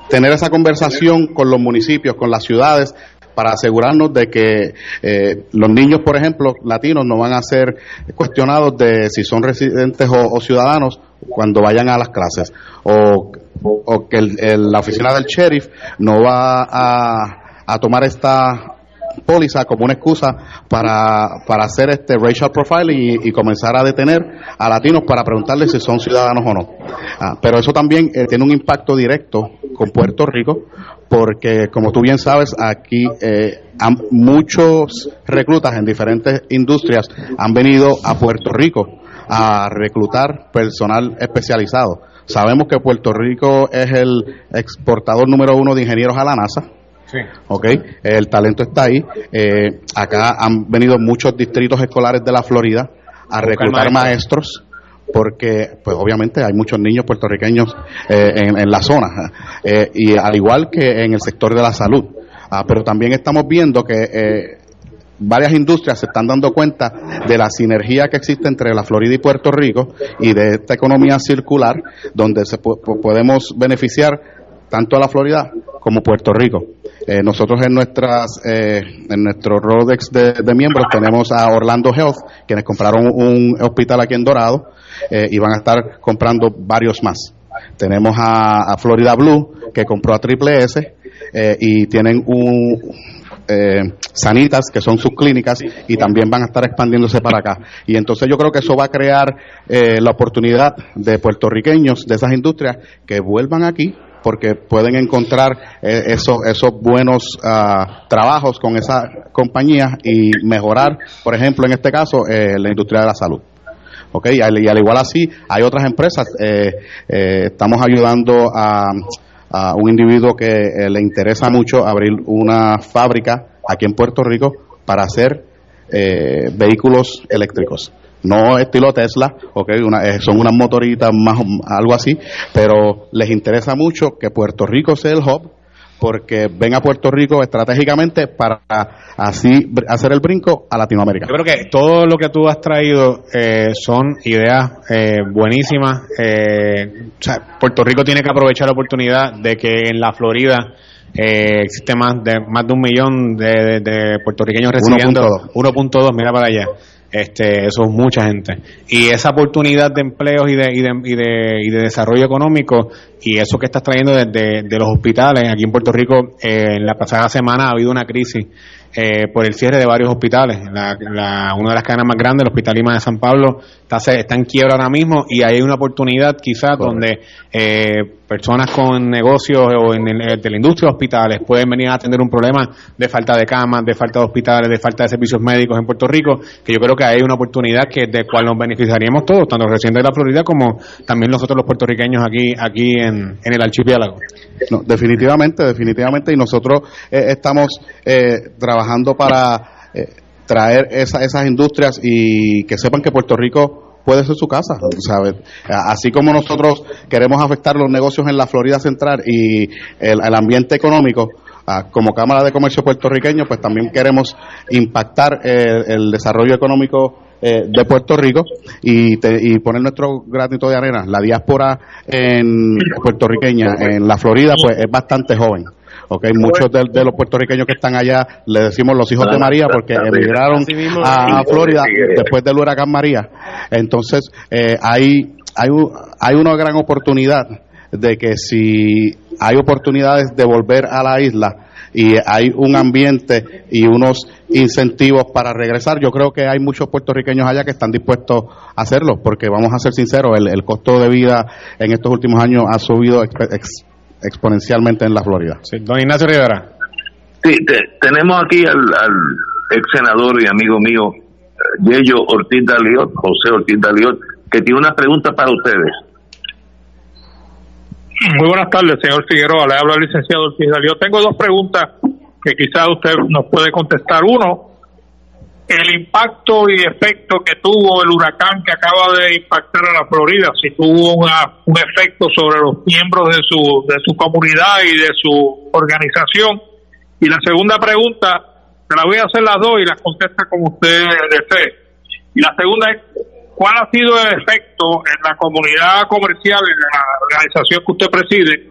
tener esa conversación con los municipios, con las ciudades, para asegurarnos de que eh, los niños, por ejemplo, latinos, no van a ser cuestionados de si son residentes o, ciudadanos cuando vayan a las clases, o, que la oficina del sheriff no va a, tomar esta póliza como una excusa para, para hacer este racial profiling y, comenzar a detener a latinos para preguntarles si son ciudadanos o no. Ah, pero eso también eh, tiene un impacto directo con Puerto Rico porque como tú bien sabes, aquí eh, muchos reclutas en diferentes industrias han venido a Puerto Rico a reclutar personal especializado. Sabemos que Puerto Rico es el exportador número uno de ingenieros a la NASA. Sí. Ok, el talento está ahí. Eh, acá han venido muchos distritos escolares de la Florida a reclutar maestros porque pues obviamente hay muchos niños puertorriqueños eh, en, la zona eh, y al igual que en el sector de la salud ah, pero también estamos viendo que eh, varias industrias se están dando cuenta de la sinergia que existe entre la Florida y Puerto Rico y de esta economía circular donde se podemos beneficiar tanto a la Florida como Puerto Rico. nosotros en nuestras en nuestro Rodex de, miembros tenemos a Orlando Health, quienes compraron un hospital aquí en Dorado, eh, y van a estar comprando varios más. Tenemos a, Florida Blue, que compró a Triple S, eh, y tienen un, eh, sanitas, que son sus clínicas, y también van a estar expandiéndose para acá. Y entonces yo creo que eso va a crear la oportunidad de puertorriqueños de esas industrias que vuelvan aquí porque pueden encontrar esos, esos buenos ah, trabajos con esa compañía y mejorar, por ejemplo, en este caso, la industria de la salud. ¿ok? Y al, igual así, hay otras empresas. Eh, eh, estamos ayudando a, un individuo que eh, le interesa mucho abrir una fábrica aquí en Puerto Rico para hacer vehículos eléctricos. No estilo Tesla, okay, son unas motoritas más algo así, pero les interesa mucho que Puerto Rico sea el hub porque ven a Puerto Rico estratégicamente para así hacer el brinco a Latinoamérica. Yo creo que todo lo que tú has traído eh, son ideas eh, buenísimas. Eh, Puerto Rico tiene que aprovechar la oportunidad de que en la Florida existe más de más de un millón de, puertorriqueños recibiendo 1.2, mira para allá. Este, eso es mucha gente. Y esa oportunidad de empleos y de, y de, y de, y de desarrollo económico y eso que estás trayendo desde de los hospitales, aquí en Puerto Rico, eh, en la pasada semana ha habido una crisis eh, por el cierre de varios hospitales. La, una de las cadenas más grandes, el Hospital Lima de San Pablo, está, está en quiebra ahora mismo y hay una oportunidad quizás donde eh, personas con negocios o en el, de la industria de hospitales pueden venir a atender un problema de falta de camas, de falta de hospitales, de falta de servicios médicos en Puerto Rico, que yo creo que hay una oportunidad que de cual nos beneficiaríamos todos, tanto residentes de la Florida como también nosotros los puertorriqueños aquí aquí en, en el archipiélago. No, definitivamente, definitivamente, y nosotros eh, estamos eh, trabajando para eh, traer esas industrias y que sepan que Puerto Rico puede ser su casa, ¿sabes? Así como nosotros queremos afectar los negocios en la Florida Central y el, ambiente económico, ah, como Cámara de Comercio puertorriqueño, pues también queremos impactar el desarrollo económico eh, de Puerto Rico y, y, poner nuestro granito de arena. La diáspora en puertorriqueña en la Florida pues es bastante joven. Okay, muchos de, los puertorriqueños que están allá le decimos los hijos de María porque emigraron a, Florida después del huracán María. Entonces, eh, hay, hay, hay una gran oportunidad de que si hay oportunidades de volver a la isla, y hay un ambiente y unos incentivos para regresar. Yo creo que hay muchos puertorriqueños allá que están dispuestos a hacerlo, porque vamos a ser sinceros, el, costo de vida en estos últimos años ha subido exponencialmente en la Florida. Sí, don Ignacio Rivera. Sí, tenemos aquí al, ex senador y amigo mío, Yello Ortiz Daliot, José Ortiz Daliot, que tiene una pregunta para ustedes. Muy buenas tardes, señor Figueroa. Le habla el licenciado Ortiz Yo tengo dos preguntas que quizás usted nos puede contestar. Uno, el impacto y efecto que tuvo el huracán que acaba de impactar a la Florida, si tuvo un efecto sobre los miembros de su, de su comunidad y de su organización. Y la segunda pregunta, se la voy a hacer las dos y las contesta como usted desee. Y la segunda es, ¿Cuál ha sido el efecto en la comunidad comercial, en la organización que usted preside,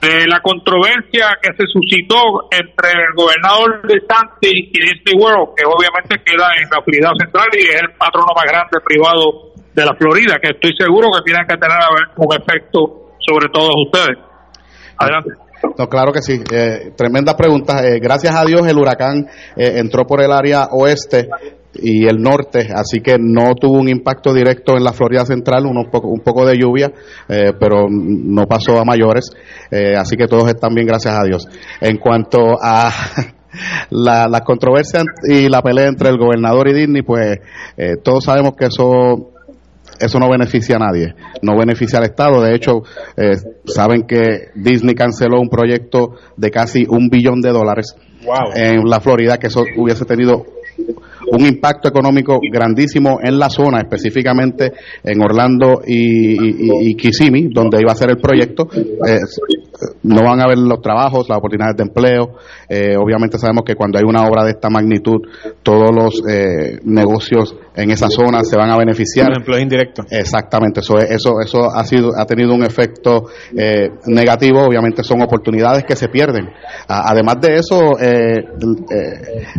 de la controversia que se suscitó entre el gobernador de Santi y Disney World, que obviamente queda en la Florida Central y es el patrono más grande privado de la Florida, que estoy seguro que tiene que tener un efecto sobre todos ustedes? Adelante. Claro que sí. Eh, tremenda pregunta. Eh, gracias a Dios el huracán eh, entró por el área oeste y el norte, así que no tuvo un impacto directo en la Florida Central, un poco, un poco de lluvia, eh, pero no pasó a mayores, eh, así que todos están bien, gracias a Dios. En cuanto a [laughs] la, la controversia y la pelea entre el gobernador y Disney, pues eh, todos sabemos que eso eso no beneficia a nadie, no beneficia al Estado. De hecho, saben que Disney canceló un proyecto de casi un billón de dólares en la Florida, que eso hubiese tenido un impacto económico grandísimo en la zona, específicamente en Orlando y, Kissimmee, donde iba a ser el proyecto. Eh, no van a haber los trabajos, las oportunidades de empleo. Eh, obviamente sabemos que cuando hay una obra de esta magnitud, todos los eh, negocios en esa zona se van a beneficiar. Los empleos indirectos. Exactamente, eso, eso, eso ha, sido, ha tenido un efecto negativo. Obviamente son oportunidades que se pierden. además de eso,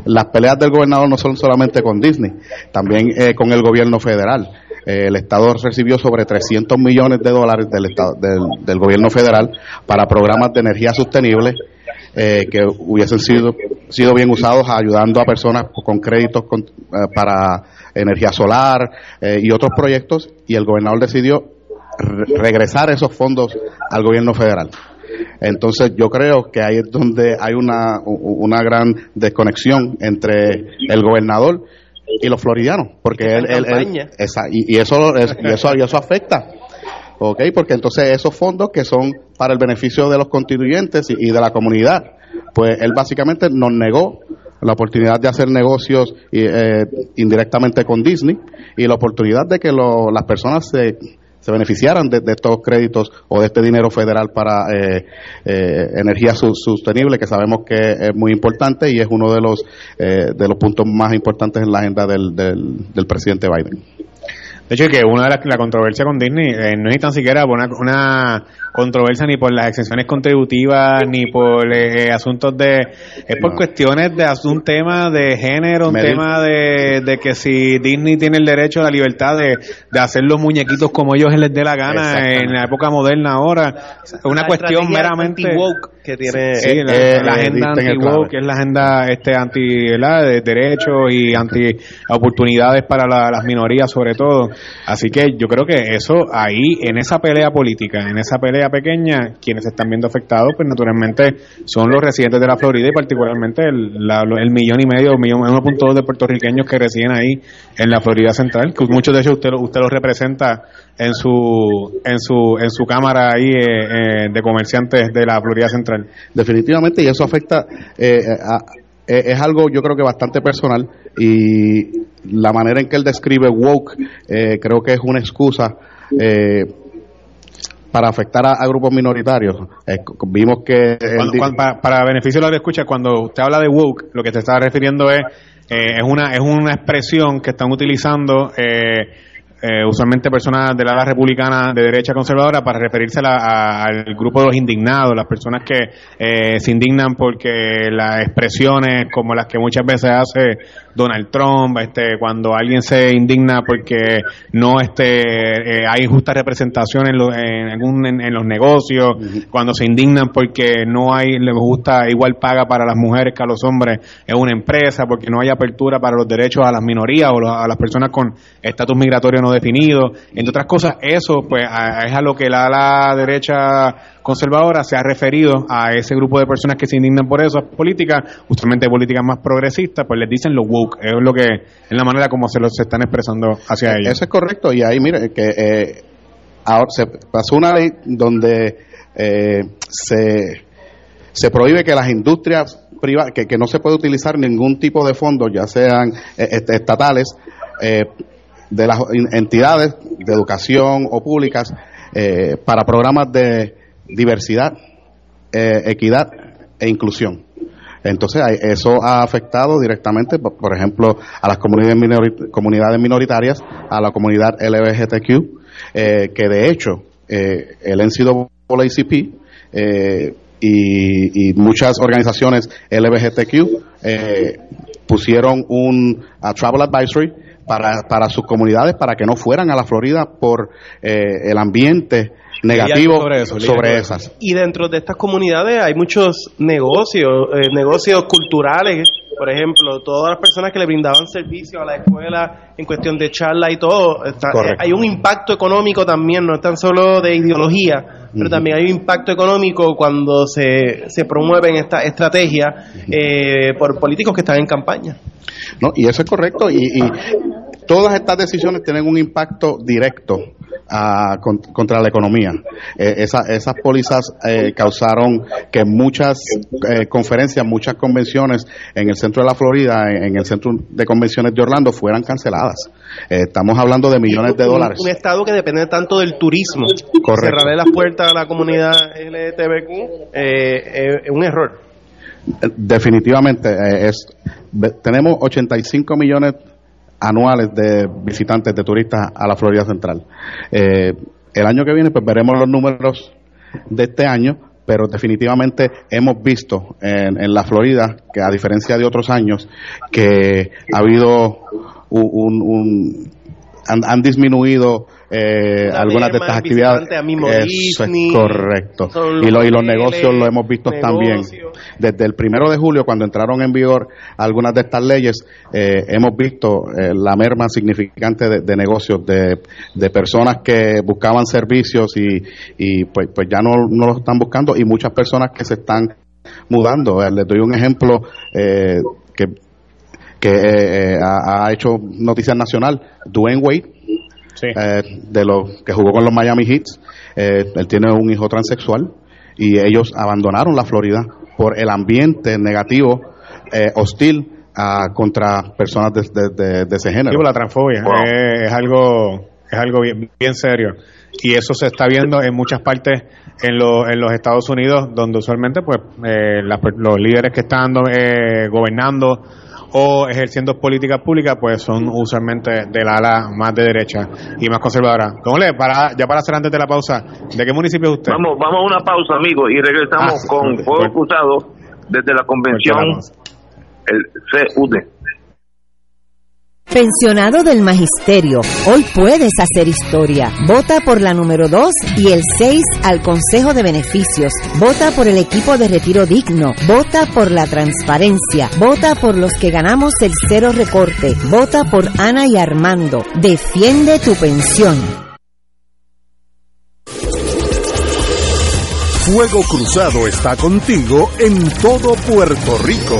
las peleas del gobernador no son solamente con Disney, también eh, con el gobierno federal. Eh, el Estado recibió sobre 300 millones de dólares del, gobierno federal para programas de energía sostenible eh, que hubiesen sido, sido bien usados ayudando a personas con créditos para energía solar y otros proyectos y el gobernador decidió regresar esos fondos al gobierno federal. Entonces yo creo que ahí es donde hay una, una gran desconexión entre el gobernador y los floridianos, porque él, y, eso, y eso, y eso afecta. ¿ok? Porque entonces esos fondos que son para el beneficio de los constituyentes y, de la comunidad, pues él básicamente nos negó la oportunidad de hacer negocios eh, indirectamente con Disney y la oportunidad de que las personas se se beneficiaran de, estos créditos o de este dinero federal para eh, eh, energía sostenible, que sabemos que es muy importante y es uno de los, eh, de los puntos más importantes en la agenda del, del presidente Biden. De hecho, que una de las la controversia con Disney eh, no es tan siquiera una, una, controversia ni por las exenciones contributivas ni por eh, asuntos de es por cuestiones de un tema de género, un tema de, de, que si Disney tiene el derecho a la libertad de, de hacer los muñequitos como ellos les dé la gana en la época moderna ahora, una cuestión meramente woke que tiene la, eh, agenda anti woke, que es la agenda este anti de derechos y anti oportunidades para las minorías sobre todo. Así que yo creo que eso ahí, en esa pelea política, en esa pelea pequeña, quienes están viendo afectados, pues naturalmente son los residentes de la Florida y particularmente el, el millón y medio, un millón, 1.2 de puertorriqueños que residen ahí en la Florida Central, que muchos de ellos usted, usted los representa en su, en su, en su cámara ahí eh, eh, de comerciantes de la Florida Central. Definitivamente, y eso afecta eh, a es algo yo creo que bastante personal y la manera en que él describe woke eh, creo que es una excusa eh, para afectar a, grupos minoritarios. Eh, vimos que... para, beneficio de que escucha, cuando usted habla de woke, lo que se está refiriendo es, es, una, es una expresión que están utilizando eh, usualmente personas de la ala republicana de derecha conservadora para referirse al grupo de los indignados, las personas que eh, se indignan porque las expresiones como las que muchas veces hace Donald Trump, este, cuando alguien se indigna porque no este, hay injusta representación en, en, en, los negocios, cuando se indignan porque no hay, les gusta igual paga para las mujeres que a los hombres en una empresa, porque no hay apertura para los derechos a las minorías o a las personas con estatus migratorio no definido, entre otras cosas, eso pues es a lo que la, la derecha conservadora se ha referido a ese grupo de personas que se indignan por esas políticas, justamente políticas más progresistas, pues les dicen lo woke, es lo que es la manera como se los están expresando hacia ellos. Eso es correcto y ahí mire que eh, ahora se pasó una ley donde eh, se se prohíbe que las industrias privadas, que, que, no se puede utilizar ningún tipo de fondos, ya sean eh, estatales, eh, de las entidades de educación o públicas, eh, para programas de diversidad, equidad e inclusión. Entonces, eso ha afectado directamente, por ejemplo, a las comunidades, comunidades minoritarias, a la comunidad LGBTQ, que de hecho, el NCAACP eh, y, muchas organizaciones LGBTQ eh, pusieron un travel advisory para, para sus comunidades para que no fueran a la Florida por eh, el ambiente negativo sobre, esas. Y dentro de estas comunidades hay muchos negocios, eh, negocios culturales por ejemplo, todas las personas que le brindaban servicio a la escuela en cuestión de charla y todo, hay un impacto económico también, no es tan solo de ideología, pero también hay un impacto económico cuando se, se promueven estas estrategias eh, por políticos que están en campaña. No, y eso es correcto, y, y todas estas decisiones tienen un impacto directo contra la economía. Eh, esas pólizas eh, causaron que muchas eh, conferencias, muchas convenciones en el centro de la Florida, en, el centro de convenciones de Orlando, fueran canceladas. estamos hablando de millones de dólares. Un, estado que depende tanto del turismo. Correcto. Cerrarle las puertas a la comunidad LGTBQ es un error. Definitivamente es tenemos 85 millones anuales de visitantes, de turistas a la Florida Central. Eh, el año que viene, pues veremos los números de este año, pero definitivamente hemos visto en, en la Florida que a diferencia de otros años que ha habido un, un han, han disminuido eh, algunas de estas actividades. Eso es correcto. Y, lo, y los negocios lo hemos visto también. Desde el primero de julio, cuando entraron en vigor algunas de estas leyes, eh, hemos visto eh, la merma significante de, negocios, de, de, personas que buscaban servicios y, y pues, pues ya no, no los están buscando y muchas personas que se están mudando. les doy un ejemplo que que ha, ha, hecho noticia nacional, Dwayne Wade, eh, de los que jugó con los Miami Heats. Eh, él tiene un hijo transexual y ellos abandonaron la Florida por el ambiente negativo, eh, hostil a, contra personas de, ese género. la transfobia es, algo es algo bien, bien serio y eso se está viendo en muchas partes en, en los Estados Unidos donde usualmente pues los líderes que están gobernando o ejerciendo políticas públicas, pues son usualmente del ala más de derecha y más conservadora. ¿Cómo le? Para, ya para hacer antes de la pausa, ¿de qué municipio es usted? Vamos, vamos a una pausa, amigo, y regresamos ah, con Fuego Cruzado desde la convención, el CUD. Pensionado del Magisterio, hoy puedes hacer historia. Vota por la número 2 y el 6 al Consejo de Beneficios. Vota por el equipo de retiro digno. Vota por la transparencia. Vota por los que ganamos el cero recorte. Vota por Ana y Armando. Defiende tu pensión. Fuego Cruzado está contigo en todo Puerto Rico.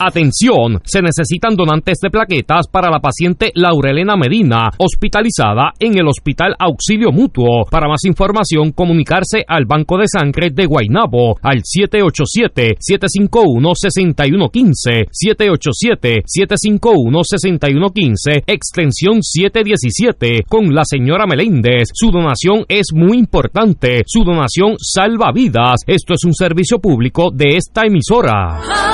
Atención, se necesitan donantes de plaquetas para la paciente Laurelena Medina, hospitalizada en el Hospital Auxilio Mutuo. Para más información, comunicarse al Banco de Sangre de Guaynabo al 787-751-6115, 787-751-6115, extensión 717, con la señora Meléndez. Su donación es muy importante. Su donación salva vidas. Esto es un servicio público de esta emisora.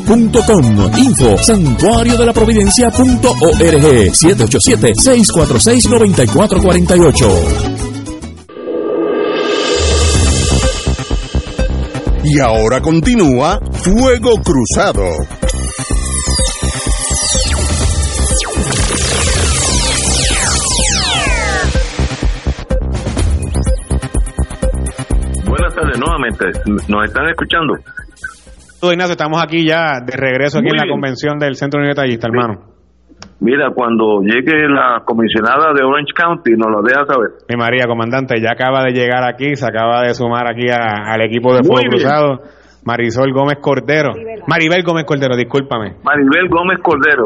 Info santuario de la providencia.org 787-646-9448. Y ahora continúa Fuego Cruzado. Buenas tardes nuevamente. ¿Nos están escuchando? Ignacio, estamos aquí ya de regreso aquí en la convención del Centro Unido Tallista, hermano. Mira, cuando llegue la comisionada de Orange County, nos lo deja saber. Mi María, comandante, ya acaba de llegar aquí, se acaba de sumar aquí al equipo de Fuego Cruzado. Marisol Gómez Cordero. Maribel. Gómez Cordero, discúlpame. Maribel Gómez Cordero.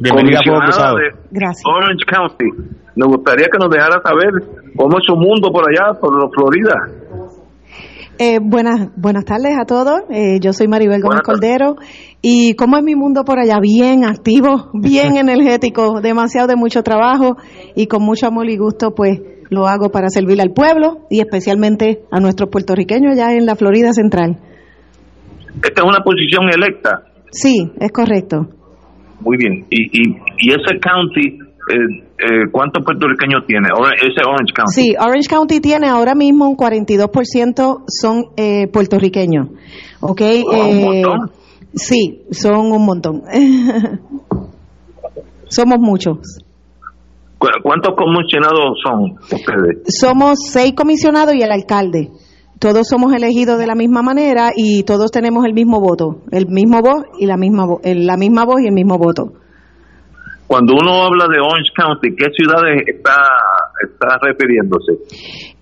Bienvenida a Fuego Cruzado. Gracias. Orange County. Nos gustaría que nos dejara saber cómo es su mundo por allá, por Florida. Eh, buenas, buenas tardes a todos. Eh, yo soy Maribel Gómez Cordero. ¿Y cómo es mi mundo por allá? Bien activo, [laughs] bien [laughs] energético, demasiado de mucho trabajo y con mucho amor y gusto, pues lo hago para servir al pueblo y especialmente a nuestros puertorriqueños allá en la Florida Central. Esta es una posición electa. Sí, es correcto. Muy bien. Y, y, y ese county eh, eh, ¿cuántos puertorriqueños tiene? Ese Orange County. Sí, Orange County tiene ahora mismo un 42% son eh, puertorriqueños. ¿Ok? Oh, ¿Un montón? Sí, son un montón. [laughs] Somos muchos. ¿Cuántos comisionados son ustedes? Somos seis comisionados y el alcalde. Todos somos elegidos de la misma manera y todos tenemos el mismo voto, el mismo voz y la misma, la misma voz y el mismo voto. Cuando uno habla de Orange County, ¿qué ciudades está, está refiriéndose?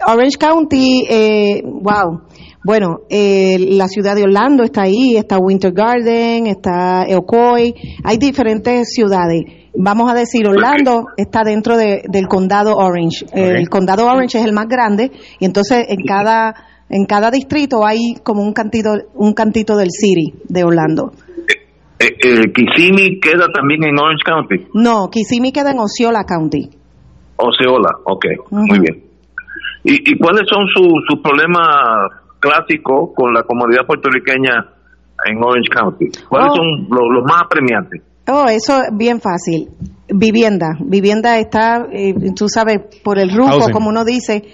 Orange County, eh, wow. Bueno, eh, la ciudad de Orlando está ahí, está Winter Garden, está Eocoy, hay diferentes ciudades. Vamos a decir, Orlando está dentro de, del condado Orange. El condado Orange es el más grande y entonces en cada en cada distrito hay como un cantito un cantito del city de Orlando. Eh, eh, Kissimmee queda también en Orange County. No, Kissimmee queda en Osceola County. Osceola, ok, muy bien. ¿Y, cuáles son sus problemas clásicos con la comunidad puertorriqueña en Orange County? ¿Cuáles Oh. son los, los más apremiantes? Oh, eso es bien fácil. Vivienda. Vivienda está, eh, tú sabes, por el rufo, como uno dice.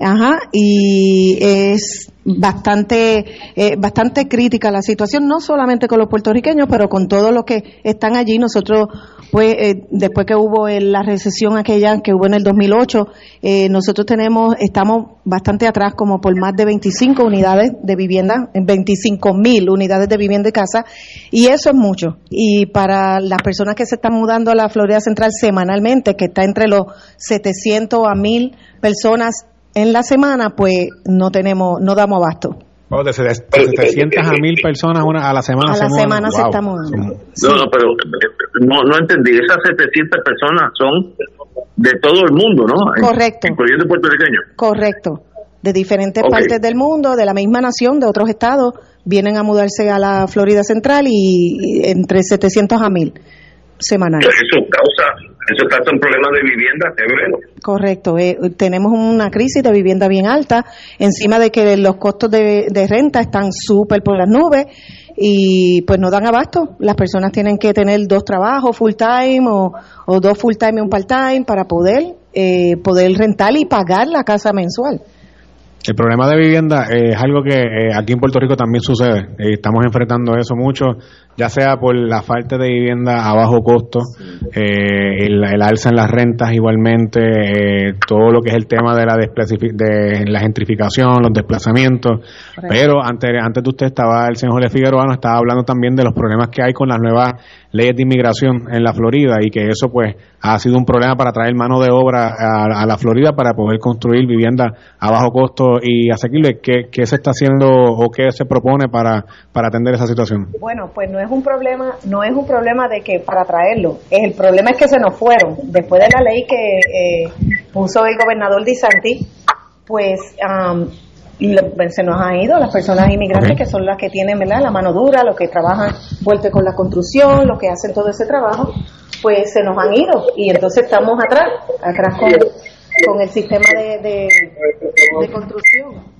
Ajá, y es bastante, eh, bastante crítica la situación, no solamente con los puertorriqueños, pero con todos los que están allí. Nosotros, pues, eh, después que hubo la recesión aquella que hubo en el 2008, eh, nosotros tenemos, estamos bastante atrás, como por más de 25 unidades de vivienda, en 25 mil unidades de vivienda y casa, y eso es mucho. Y para las personas que se están mudando a la Florida Central semanalmente, que está entre los 700 a 1000 personas en la semana, pues no tenemos, no damos abasto. Oh, de 700 a 1000 personas una, a la semana. A la semana se Wow. está mudando. No, no, pero eh, no, no entendí. Esas 700 personas son de todo el mundo, ¿no? Correcto. Incluyendo puertorriqueños. Correcto. De diferentes Ok. partes del mundo, de la misma nación, de otros estados, vienen a mudarse a la Florida Central y, y entre 700 a 1000 semanales. Eso causa, eso causa un problema de vivienda severo. Correcto, eh, tenemos una crisis de vivienda bien alta, encima de que los costos de, de renta están súper por las nubes y pues no dan abasto. Las personas tienen que tener dos trabajos full time o, o dos full time y un part time para poder, eh, poder rentar y pagar la casa mensual. El problema de vivienda eh, es algo que eh, aquí en Puerto Rico también sucede. Eh, estamos enfrentando eso mucho, ya sea por la falta de vivienda a bajo costo, eh, el, el alza en las rentas igualmente, eh, todo lo que es el tema de la, de la gentrificación, los desplazamientos. Pero antes, antes de usted estaba el señor Jorge Figueroa, nos estaba hablando también de los problemas que hay con las nuevas leyes de inmigración en la Florida y que eso pues ha sido un problema para traer mano de obra a, a la Florida para poder construir vivienda a bajo costo y asequible. ¿Qué, qué se está haciendo o qué se propone para, para atender esa situación? Bueno, pues no es un problema, no es un problema de que para traerlo, el problema es que se nos fueron. Después de la ley que eh, puso el gobernador Di Santi, pues le- se nos han ido las personas inmigrantes que son las que tienen ¿verdad? la mano dura, los que trabajan fuerte con la construcción, los que hacen todo ese trabajo, pues se nos han ido y entonces estamos atrás, atrás con, con el sistema de, de, de construcción.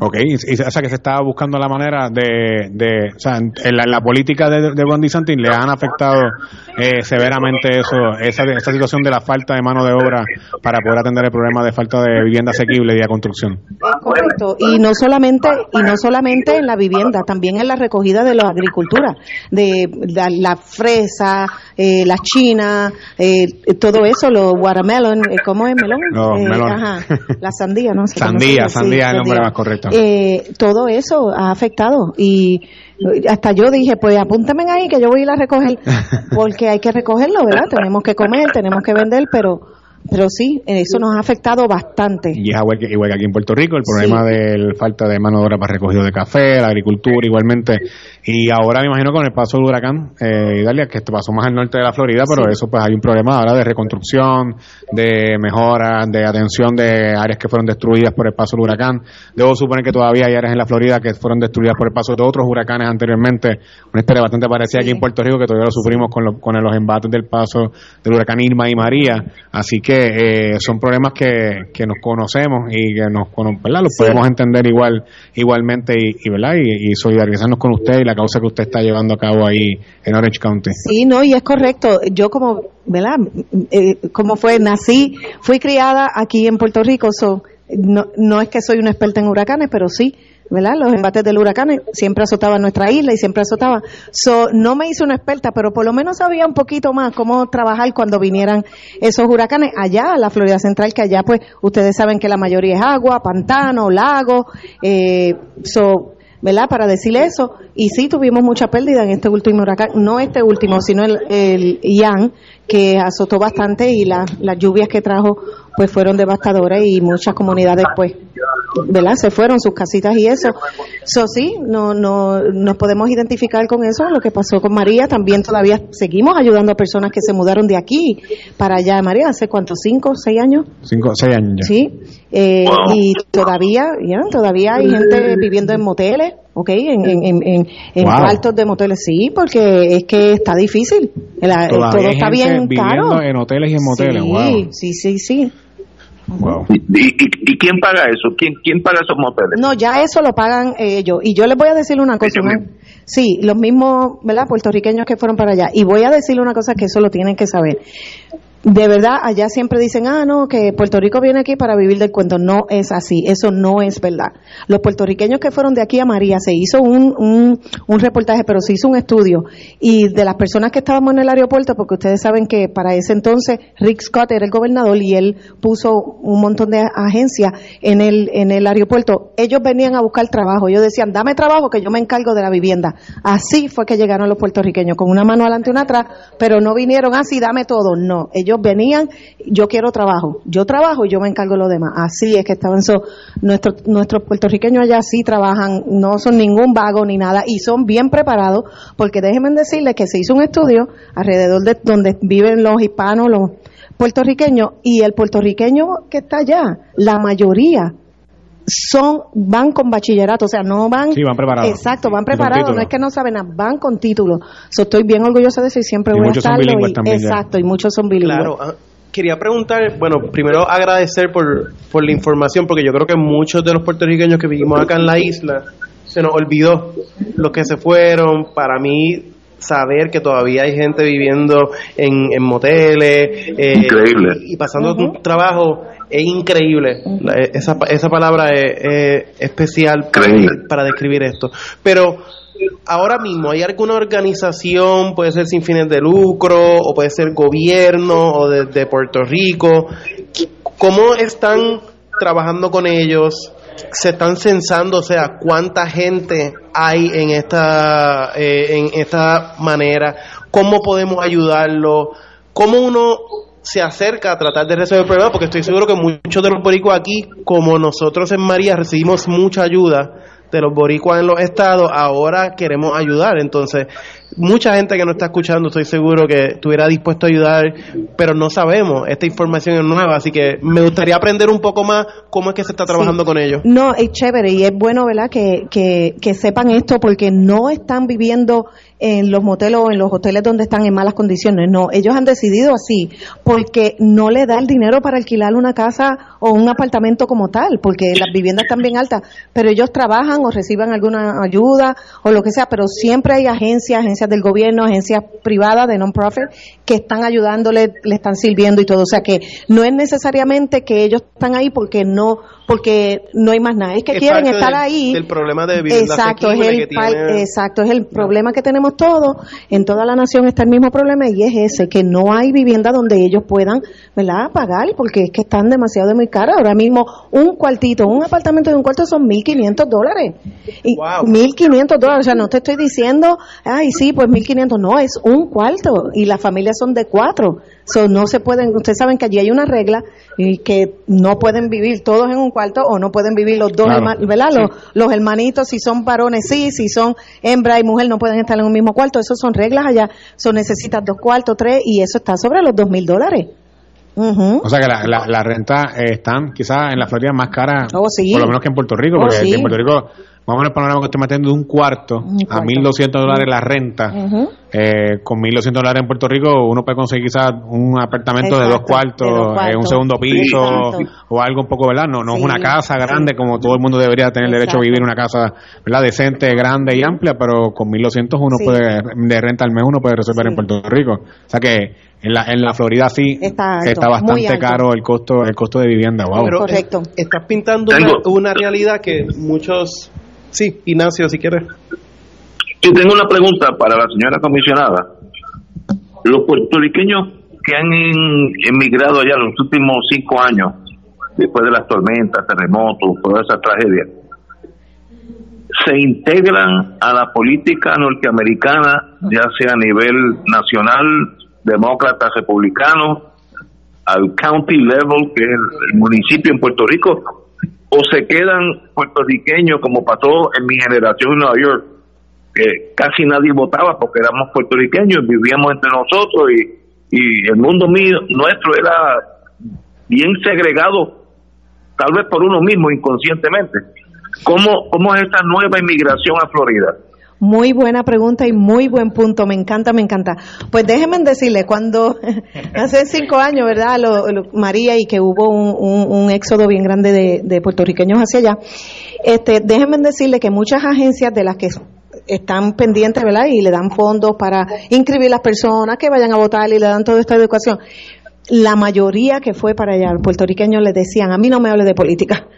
Ok, y, o sea que se está buscando la manera de, de o sea, en la, en la política de, de Ron DeSantis le han afectado eh, severamente eso, esa, esa situación de la falta de mano de obra para poder atender el problema de falta de vivienda asequible y de construcción. Es correcto. Y no solamente y no solamente en la vivienda, también en la recogida de la agricultura, de la, la fresa, eh, la china, eh, todo eso, los watermelon, eh, ¿cómo es melón? Los Eh, melones. ajá, la sandía, no [laughs] Sandía, sí, sandía es el nombre más correcto. Eh, todo eso ha afectado y hasta yo dije, pues apúntame ahí que yo voy a ir a recoger, [laughs] porque hay que recogerlo, ¿verdad? Tenemos que comer, tenemos que vender, pero pero sí, eso nos ha afectado bastante. Y es igual que, igual que aquí en Puerto Rico, el problema de la falta de mano de obra para recogido de café, la agricultura igualmente. Y ahora me imagino con el paso del huracán, eh, Idalia, que pasó más al norte de la Florida, pero Sí. eso pues hay un problema ahora de reconstrucción, de mejora, de atención de áreas que fueron destruidas por el paso del huracán. Debo suponer que todavía hay áreas en la Florida que fueron destruidas por el paso de otros huracanes anteriormente. Una historia bastante parecida aquí en Puerto Rico que todavía lo sufrimos con, lo- con los embates del paso del huracán Irma y María. Así que eh, son problemas que, que nos conocemos y que nos ¿verdad? los Sí. podemos entender igual igualmente y, y, ¿verdad? y, y solidarizarnos con usted y la causa que usted está llevando a cabo ahí en Orange County. Sí, no, y es correcto. Yo como, ¿verdad? Eh, como fue, nací, fui criada aquí en Puerto Rico, so, no, no es que soy una experta en huracanes, pero sí, ¿verdad? Los embates del huracán siempre azotaban nuestra isla y siempre azotaban. So, no me hice una experta, pero por lo menos sabía un poquito más cómo trabajar cuando vinieran esos huracanes allá a la Florida Central, que allá pues ustedes saben que la mayoría es agua, pantano, lago, eh, so, ¿verdad? Para decirle eso. Y sí tuvimos mucha pérdida en este último huracán, no este último, sino el, el Ian, que azotó bastante y las lluvias que trajo pues fueron devastadoras y muchas comunidades pues ¿verdad? Se fueron sus casitas y eso. Eso sí, no, no, nos podemos identificar con eso, lo que pasó con María. También todavía seguimos ayudando a personas que se mudaron de aquí para allá. María, ¿hace cuánto? ¿Cinco, seis años? Cinco, seis años ya. Sí. Eh, y todavía, todavía hay gente viviendo en moteles, ¿ok? En, en, en, en cuartos de moteles, sí, porque es que está difícil. todo está bien caro. en hoteles y en moteles, sí, sí, sí. ¿Y, quién paga eso? ¿Quién, ¿Quién paga esos moteles? No, ya eso lo pagan ellos. Y yo les voy a decir una cosa. Sí, los mismos, ¿verdad? Puertorriqueños que fueron para allá. Y voy a decirle una cosa que eso lo tienen que saber de verdad, allá siempre dicen, ah, no, que Puerto Rico viene aquí para vivir del cuento. No es así, eso no es verdad. Los puertorriqueños que fueron de aquí a María, se hizo un, un, un, reportaje, pero se hizo un estudio. Y de las personas que estábamos en el aeropuerto, porque ustedes saben que para ese entonces Rick Scott era el gobernador y él puso un montón de agencias en el, en el aeropuerto, ellos venían a buscar trabajo. Ellos decían, dame trabajo que yo me encargo de la vivienda. Así fue que llegaron los puertorriqueños, con una mano adelante y una atrás, pero no vinieron así, dame todo. No, ellos venían, yo quiero trabajo, yo trabajo y yo me encargo de lo demás. Así es que estaban nuestros nuestros puertorriqueños allá sí trabajan, no son ningún vago ni nada y son bien preparados porque déjenme decirles que se hizo un estudio alrededor de donde viven los hispanos, los puertorriqueños y el puertorriqueño que está allá, la mayoría son van con bachillerato, o sea, no van, preparados. Exacto, van preparados, no es que no saben nada, van con título. estoy bien orgullosa de eso y siempre voy a estarlo. exacto, y muchos son bilingües. Claro, ah, quería preguntar, bueno, primero agradecer por, por la información, porque yo creo que muchos de los puertorriqueños que vivimos acá en la isla se nos olvidó los que se fueron. Para mí, saber que todavía hay gente viviendo en, en moteles eh, y, pasando un trabajo es increíble. esa, esa palabra es, especial para, describir esto. Pero ahora mismo, ¿hay alguna organización, puede ser sin fines de lucro, o puede ser gobierno, o de, Puerto Rico? ¿Cómo están trabajando con ellos? se están censando, o sea, cuánta gente hay en esta, eh, en esta manera, cómo podemos ayudarlo, cómo uno se acerca a tratar de resolver el problema, porque estoy seguro que muchos de los boricuas aquí, como nosotros en María recibimos mucha ayuda de los boricuas en los estados, ahora queremos ayudar. Entonces, mucha gente que nos está escuchando, estoy seguro que estuviera dispuesto a ayudar, pero no sabemos, esta información es nueva, así que me gustaría aprender un poco más cómo es que se está trabajando con ellos. No, es chévere y es bueno, ¿verdad?, que, que, que sepan esto porque no están viviendo en los moteles o en los hoteles donde están en malas condiciones. No, ellos han decidido así porque no le da el dinero para alquilar una casa o un apartamento como tal, porque las viviendas están bien altas, pero ellos trabajan o reciban alguna ayuda o lo que sea, pero siempre hay agencias, agencias del gobierno, agencias privadas de non-profit que están ayudándole, le están sirviendo y todo. O sea que no es necesariamente que ellos están ahí porque no porque no hay más nada, es que quieren estar ahí. El problema de exacto, es el exacto, es el problema que tenemos todos, en toda la nación está el mismo problema y es ese, que no hay vivienda donde ellos puedan, ¿verdad?, pagar porque es que están demasiado de muy caras. Ahora mismo un cuartito, un apartamento de un cuarto son 1500 dólares. Y 1500 dólares, o sea, no te estoy diciendo, ay, sí, pues 1500, no, es un cuarto y las familias son de cuatro. So, no se pueden, ustedes saben que allí hay una regla y que no pueden vivir todos en un cuarto o no pueden vivir los dos, ¿verdad? Los, hermanitos, si son varones, sí, si son hembra y mujer, no pueden estar en un mismo cuarto. Eso son reglas allá. Son necesitas dos cuartos, tres, y eso está sobre los dos mil dólares. O sea que la, la, la renta eh, están quizás en la Florida más cara, oh, por lo menos que en Puerto Rico, porque oh, en Puerto Rico vamos a ver el panorama que estoy metiendo de un cuarto, a 1.200 dólares la renta. eh, con 1.200 dólares en Puerto Rico uno puede conseguir quizás un apartamento de, dos cuartos, eh, un segundo piso o algo un poco, ¿verdad? No, no es una casa grande como todo el mundo debería tener el derecho a vivir en una casa, ¿verdad? Decente, grande y amplia, pero con 1.200 uno puede, de renta al mes uno puede resolver en Puerto Rico. O sea que en la, en la Florida sí está, bastante caro el costo el costo de vivienda. Wow. Correcto. estás pintando una realidad que muchos Sí, Ignacio, si quieres. Y tengo una pregunta para la señora comisionada. Los puertorriqueños que han emigrado allá los últimos cinco años, después de las tormentas, terremotos, toda esa tragedia, se integran a la política norteamericana, ya sea a nivel nacional, demócratas, republicanos, al county level, que es el, municipio en Puerto Rico, o se quedan puertorriqueños como pasó en mi generación en Nueva York, que casi nadie votaba porque éramos puertorriqueños, vivíamos entre nosotros y, y el mundo mío, nuestro era bien segregado, tal vez por uno mismo inconscientemente. ¿Cómo, cómo es esta nueva inmigración a Florida? Muy buena pregunta y muy buen punto. Me encanta, me encanta. Pues déjenme decirle, cuando [laughs] hace cinco años, ¿verdad? María y que hubo un, éxodo bien grande de, puertorriqueños hacia allá, este, déjenme decirle que muchas agencias de las que están pendientes, ¿verdad? Y le dan fondos para inscribir las personas que vayan a votar y le dan toda esta educación. La mayoría que fue para allá, los puertorriqueños le decían, a mí no me hable de política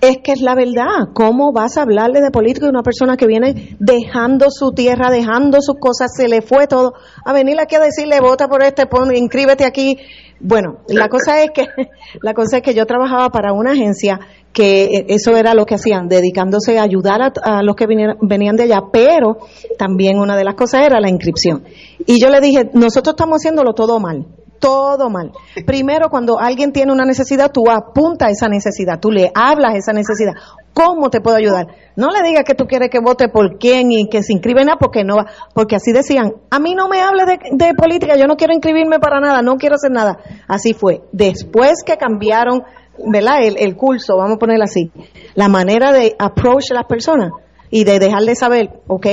es que es la verdad. ¿Cómo vas a hablarle de política a una persona que viene dejando su tierra, dejando sus cosas, se le fue todo, a venir aquí a decirle vota por este, pon, inscríbete aquí? Bueno, la cosa es que [laughs] la cosa es que yo trabajaba para una agencia que eso era lo que hacían, dedicándose a ayudar a, los que venían, venían de allá, pero también una de las cosas era la inscripción. Y yo le dije, nosotros estamos haciéndolo todo mal todo mal. Primero, cuando alguien tiene una necesidad, tú apunta esa necesidad, tú le hablas esa necesidad. ¿Cómo te puedo ayudar? No le digas que tú quieres que vote por quién y que se inscriben a porque no va, porque así decían, a mí no me hable de, política, yo no quiero inscribirme para nada, no quiero hacer nada. Así fue. Después que cambiaron, ¿verdad? El, el curso, vamos a ponerlo así, la manera de approach a las personas y de dejarle saber, ok,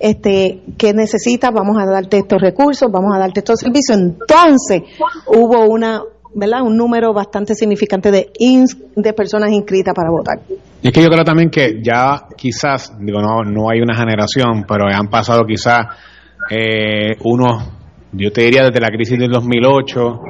este, qué necesitas, vamos a darte estos recursos, vamos a darte estos servicios. Entonces, hubo una, ¿verdad? Un número bastante significante de, de personas inscritas para votar. Y es que yo creo también que ya quizás, digo, no, no hay una generación, pero han pasado quizás eh, unos, yo te diría desde la crisis del 2008,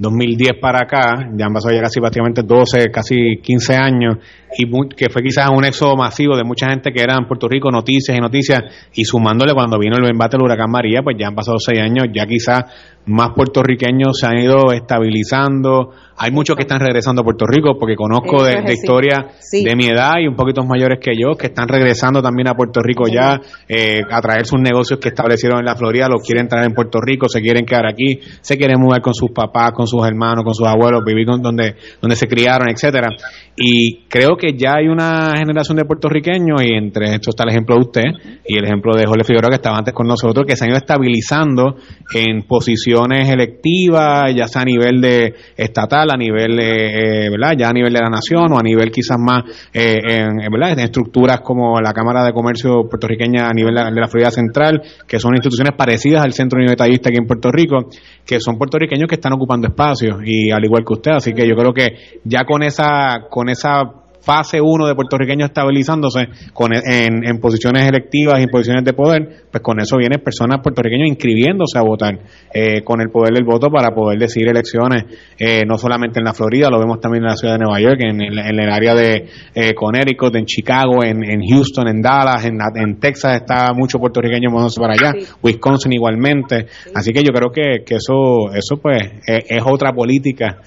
2010 para acá, ya han pasado ya casi prácticamente 12, casi 15 años, y que fue quizás un éxodo masivo de mucha gente que era en Puerto Rico, noticias y noticias, y sumándole cuando vino el embate del huracán María, pues ya han pasado 6 años, ya quizás más puertorriqueños se han ido estabilizando, hay muchos que están regresando a Puerto Rico, porque conozco de, historia de mi edad y un poquito mayores que yo, que están regresando también a Puerto Rico ya eh, a traer sus negocios que establecieron en la Florida, los quieren traer en Puerto Rico, se quieren quedar aquí, se quieren mudar con sus papás, con sus hermanos, con sus abuelos, vivir con donde, donde se criaron, etcétera. Y creo que ya hay una generación de puertorriqueños, y entre estos está el ejemplo de usted y el ejemplo de Jorge Figueroa que estaba antes con nosotros, que se han ido estabilizando en posiciones electivas, ya sea a nivel de estatal, a nivel, eh, ¿verdad? Ya a nivel de la nación o a nivel quizás más, eh, en, ¿verdad? Estructuras como la Cámara de Comercio puertorriqueña a nivel de la Florida Central, que son instituciones parecidas al Centro Unido Detallista aquí en Puerto Rico, que son puertorriqueños que están ocupando espacios y al igual que usted, así que yo creo que ya con esa, con esa fase 1 de puertorriqueños estabilizándose con, en, en, posiciones electivas y en posiciones de poder, pues con eso vienen personas puertorriqueños inscribiéndose a votar eh, con el poder del voto para poder decidir elecciones, eh, no solamente en la Florida, lo vemos también en la ciudad de Nueva York, en, el área de eh, Connecticut, en Chicago, en, en Houston, en Dallas, en, en, Texas está mucho puertorriqueño moviéndose para allá, Wisconsin igualmente, así que yo creo que, que eso eso pues es, otra política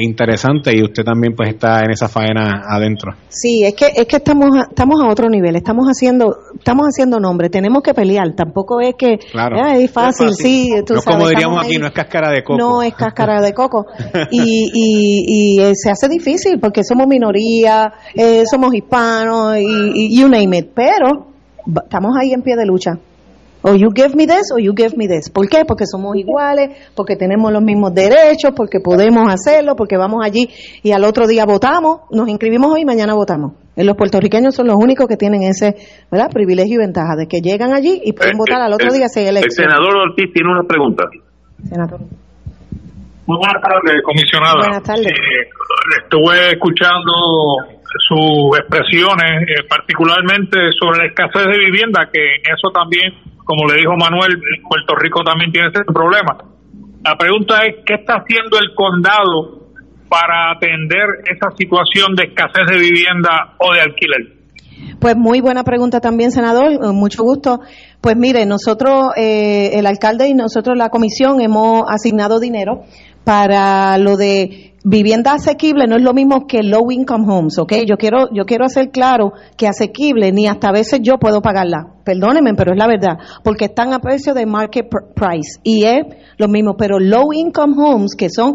interesante y usted también pues está en esa faena adentro Sí, es que es que estamos a, estamos a otro nivel, estamos haciendo estamos haciendo nombre, tenemos que pelear, tampoco es que es, fácil, sí, no como diríamos aquí, no es cáscara de coco. No es cáscara de coco. [laughs] y, y, y eh, se hace difícil porque somos minoría, eh, somos hispanos y, y you name it, pero estamos ahí en pie de lucha. O you give me this o you give me this. ¿Por qué? Porque somos iguales, porque tenemos los mismos derechos, porque podemos hacerlo, porque vamos allí y al otro día votamos, nos inscribimos hoy y mañana votamos. Los puertorriqueños son los únicos que tienen ese ¿verdad? privilegio y ventaja de que llegan allí y pueden eh, votar al otro eh, día si hay elección. El senador Ortiz tiene una pregunta. Senador. Muy buenas tardes, comisionada. Buenas tardes. Eh, estuve escuchando sus expresiones, particularmente sobre la escasez de vivienda, que eso también como le dijo Manuel, Puerto Rico también tiene ese problema. La pregunta es, ¿qué está haciendo el condado para atender esa situación de escasez de vivienda o de alquiler? Pues muy buena pregunta también, senador, eh, mucho gusto. Pues mire, nosotros, eh, el alcalde y nosotros, la comisión, hemos asignado dinero para lo de vivienda asequible no es lo mismo que low income homes, ¿ok? Yo quiero, yo quiero hacer claro que asequible ni hasta a veces yo puedo pagarla. Perdónenme, pero es la verdad, porque están a precio de market price y es lo mismo, pero low income homes que son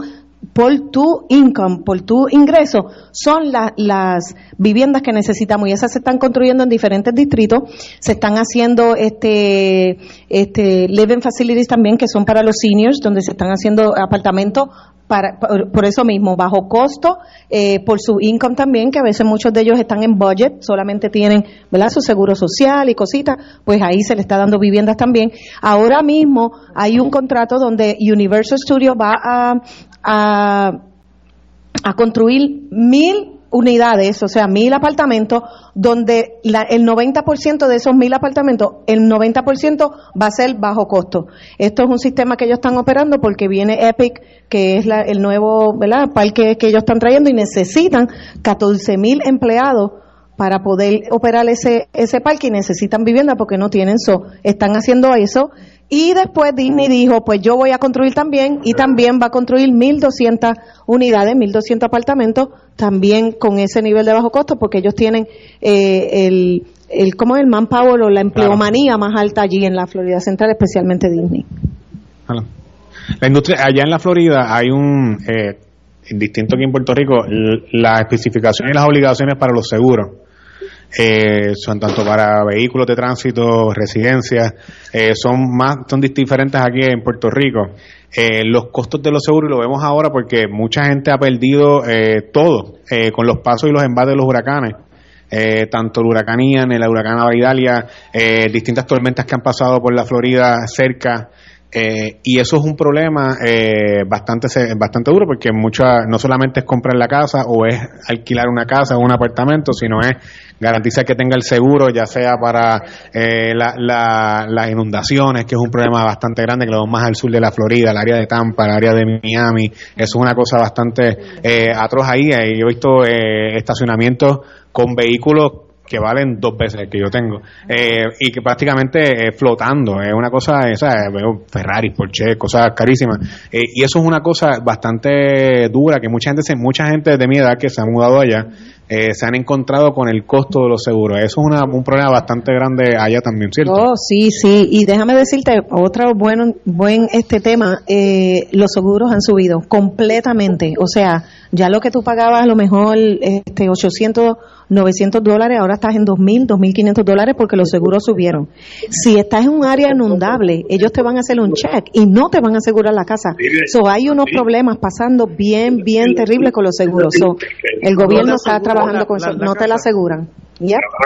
por tu income, por tu ingreso, son las viviendas que necesitamos y esas se están construyendo en diferentes distritos, se están haciendo este, este living facilities también que son para los seniors, donde se están haciendo apartamentos para, por, eso mismo, bajo costo, eh, por su income también, que a veces muchos de ellos están en budget, solamente tienen ¿verdad? su seguro social y cositas, pues ahí se le está dando viviendas también. Ahora mismo hay un contrato donde Universal Studios va a, a, construir mil unidades, o sea, mil apartamentos, donde la, el 90% de esos mil apartamentos, el 90% va a ser bajo costo. Esto es un sistema que ellos están operando porque viene Epic, que es la, el nuevo ¿verdad? parque que ellos están trayendo y necesitan 14 mil empleados para poder operar ese, ese parque y necesitan vivienda porque no tienen eso. Están haciendo eso y después Disney dijo, pues yo voy a construir también y también va a construir 1.200 unidades, 1.200 apartamentos, también con ese nivel de bajo costo, porque ellos tienen eh, el, el, ¿cómo es? el manpower o la empleomanía más alta allí en la Florida Central, especialmente Disney. La industria, allá en la Florida hay un, eh, distinto que en Puerto Rico, la especificación y las obligaciones para los seguros eh, son tanto para vehículos de tránsito, residencias, eh, son más, son diferentes aquí en Puerto Rico. Eh, los costos de los seguros, lo vemos ahora porque mucha gente ha perdido eh, todo con los pasos y los embates de los huracanes. tanto el huracán Ian, el huracán Avaridalia, distintas tormentas que han pasado por la Florida cerca, eh, y eso es un problema eh, bastante bastante duro porque mucha, no solamente es comprar la casa o es alquilar una casa o un apartamento, sino es garantizar que tenga el seguro, ya sea para eh, las inundaciones, que es un problema bastante grande, que lo más al sur de la Florida, el área de Tampa, el área de Miami. Eso es una cosa bastante atroz ahí. Yo he visto estacionamientos con vehículos que valen dos veces que yo tengo. Eh, y que prácticamente eh, flotando. Es una cosa esa veo Ferrari Porsche cosas carísimas. Eh, y eso es una cosa bastante dura que mucha gente mucha gente de mi edad que se ha mudado allá eh, se han encontrado con el costo de los seguros. Eso es un problema bastante grande allá también, ¿cierto? Oh, sí, sí. Y déjame decirte otro buen, buen este tema. Eh, los seguros han subido completamente. O sea, ya lo que tú pagabas a lo mejor este 800, 900 dólares, ahora estás en 2.000, 2.500 dólares porque los seguros subieron. Si estás en un área inundable, ellos te van a hacer un check y no te van a asegurar la casa. So, hay unos problemas pasando bien, bien terribles con los seguros. So, el gobierno está trabajando no te la aseguran.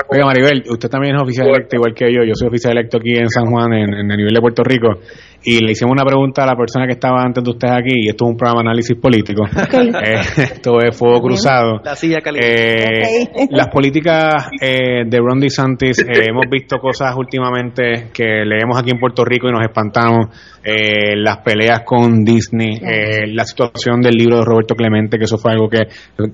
Oiga, Maribel, usted también es oficial electo igual que yo. Yo soy oficial electo aquí en San Juan, en, en el nivel de Puerto Rico y le hicimos una pregunta a la persona que estaba antes de ustedes aquí, y esto es un programa de análisis político. [laughs] Eh, esto es fuego cruzado. La silla eh, Las políticas eh, de Ron DeSantis, eh, hemos visto cosas últimamente que leemos aquí en Puerto Rico y nos espantamos. las peleas con Disney, la situación del libro de Roberto Clemente, que eso fue algo que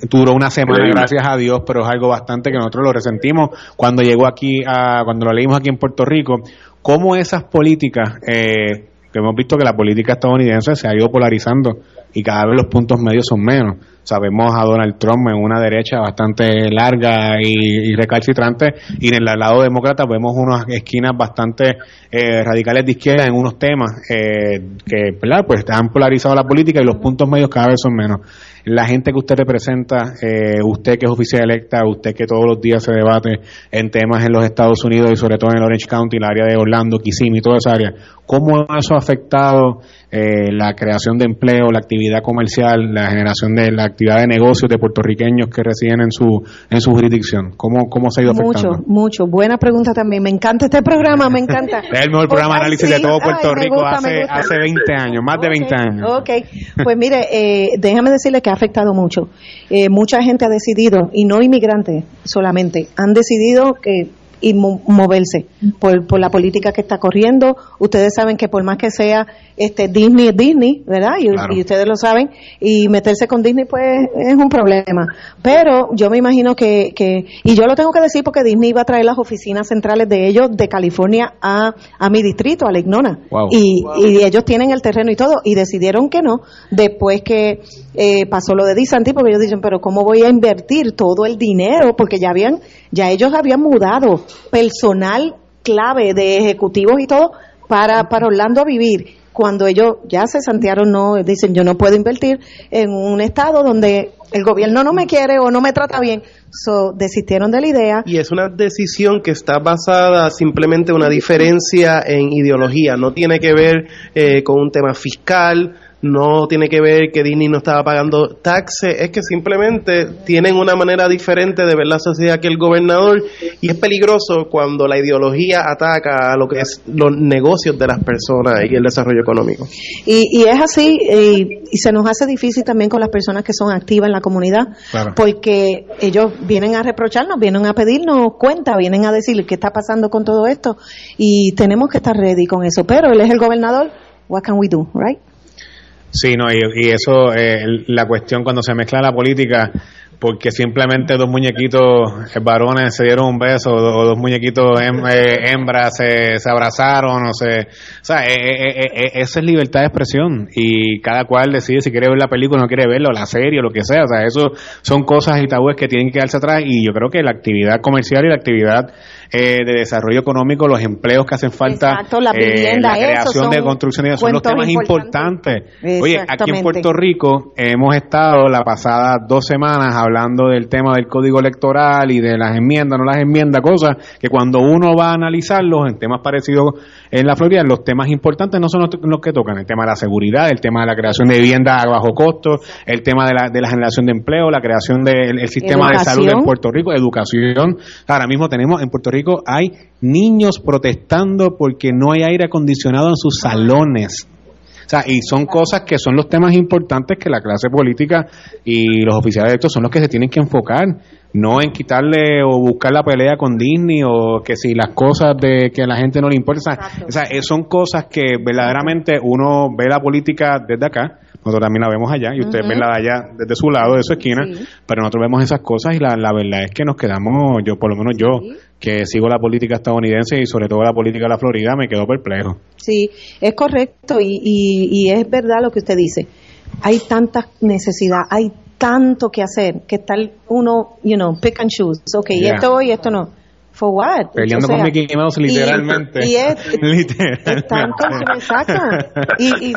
duró una semana, gracias a Dios, pero es algo bastante que nosotros lo resentimos cuando llegó aquí, a, cuando lo leímos aquí en Puerto Rico. ¿Cómo esas políticas eh, que hemos visto que la política estadounidense se ha ido polarizando y cada vez los puntos medios son menos. Sabemos a Donald Trump en una derecha bastante larga y, recalcitrante y en el lado demócrata vemos unas esquinas bastante eh, radicales de izquierda en unos temas eh, que pues han polarizado la política y los puntos medios cada vez son menos la gente que usted representa, eh, usted que es oficial electa, usted que todos los días se debate en temas en los Estados Unidos y sobre todo en el Orange County, el área de Orlando, Kissimmee, toda esa área, ¿cómo eso ha afectado eh, la creación de empleo, la actividad comercial, la generación de la actividad de negocios de puertorriqueños que residen en su en su jurisdicción? ¿Cómo, cómo se ha ido afectando? Mucho, mucho. Buena pregunta también. Me encanta este programa, me encanta. [laughs] es el mejor programa de análisis de todo Puerto Rico hace, hace 20 años, más de 20 años. Ok, pues mire, eh, déjame decirle que ha afectado mucho. Eh, mucha gente ha decidido, y no inmigrantes solamente, han decidido que y moverse por, por la política que está corriendo. Ustedes saben que por más que sea este Disney es Disney, ¿verdad? Y, ustedes lo saben. Y meterse con Disney pues es un problema. Pero yo me imagino que, que, y yo lo tengo que decir porque Disney iba a traer las oficinas centrales de ellos de California a, a mi distrito, a Legnona. Y, y ellos tienen el terreno y todo. Y decidieron que no. Después que eh, pasó lo de Disanti, porque ellos dicen, pero ¿cómo voy a invertir todo el dinero? Porque ya habían, ya ellos habían mudado personal clave de ejecutivos y todo para, para Orlando a vivir cuando ellos ya se santearon, no, dicen yo no puedo invertir en un estado donde el gobierno no me quiere o no me trata bien, so, desistieron de la idea. Y es una decisión que está basada simplemente en una diferencia en ideología, no tiene que ver eh, con un tema fiscal, no tiene que ver que Disney no estaba pagando taxes, es que simplemente tienen una manera diferente de ver la sociedad que el gobernador y es peligroso cuando la ideología ataca a lo que es los negocios de las personas y el desarrollo económico. Y, es así, y, se nos hace difícil también con las personas que son activas en la comunidad, porque ellos vienen a reprocharnos, vienen a pedirnos cuenta, vienen a decir qué está pasando con todo esto y tenemos que estar ready con eso, pero él es el gobernador, what can we do, right? Sí, no, y, eso, eh, la cuestión cuando se mezcla la política, porque simplemente dos muñequitos eh, varones se dieron un beso o dos muñequitos eh, hembras se, se, abrazaron o se... O sea, eso es libertad de expresión y cada cual decide si quiere ver la película o no quiere verla o la serie o lo que sea. O sea, eso son cosas y tabúes que tienen que quedarse atrás y yo creo que la actividad comercial y la actividad eh, de desarrollo económico, los empleos que hacen falta, la, eh, creación de construcciones, son los temas importantes. Oye, aquí en Puerto Rico hemos estado la pasada dos semanas hablando del tema del código electoral y de las enmiendas, no las enmiendas, cosas que cuando uno va a analizarlos en temas parecidos en la Florida, los temas importantes no son los, que tocan, el tema de la seguridad, el tema de la creación de viviendas a bajo costo, el tema de la, de la generación de empleo, la creación del sistema de salud en Puerto Rico, educación. Ahora mismo tenemos en Puerto Rico hay niños protestando porque no hay aire acondicionado en sus salones. O sea, y son cosas que son los temas importantes que la clase política y los oficiales de esto son los que se tienen que enfocar, no en quitarle o buscar la pelea con Disney o que si las cosas de que a la gente no le importa. O sea, son cosas que verdaderamente uno ve la política desde acá nosotros también la vemos allá y ustedes ven la de allá desde su lado, de su esquina, pero nosotros vemos esas cosas y la, la verdad es que nos quedamos, yo por lo menos yo, que sigo la política estadounidense y sobre todo la política de la Florida, me quedo perplejo. Sí, es correcto y, y, es verdad lo que usted dice. Hay tanta necesidad, hay tanto que hacer, que tal uno, you know, pick and choose. Ok, esto y esto no For what? Peleando con Mickey Mouse literalmente. Y, es, tanto que me saca. Y,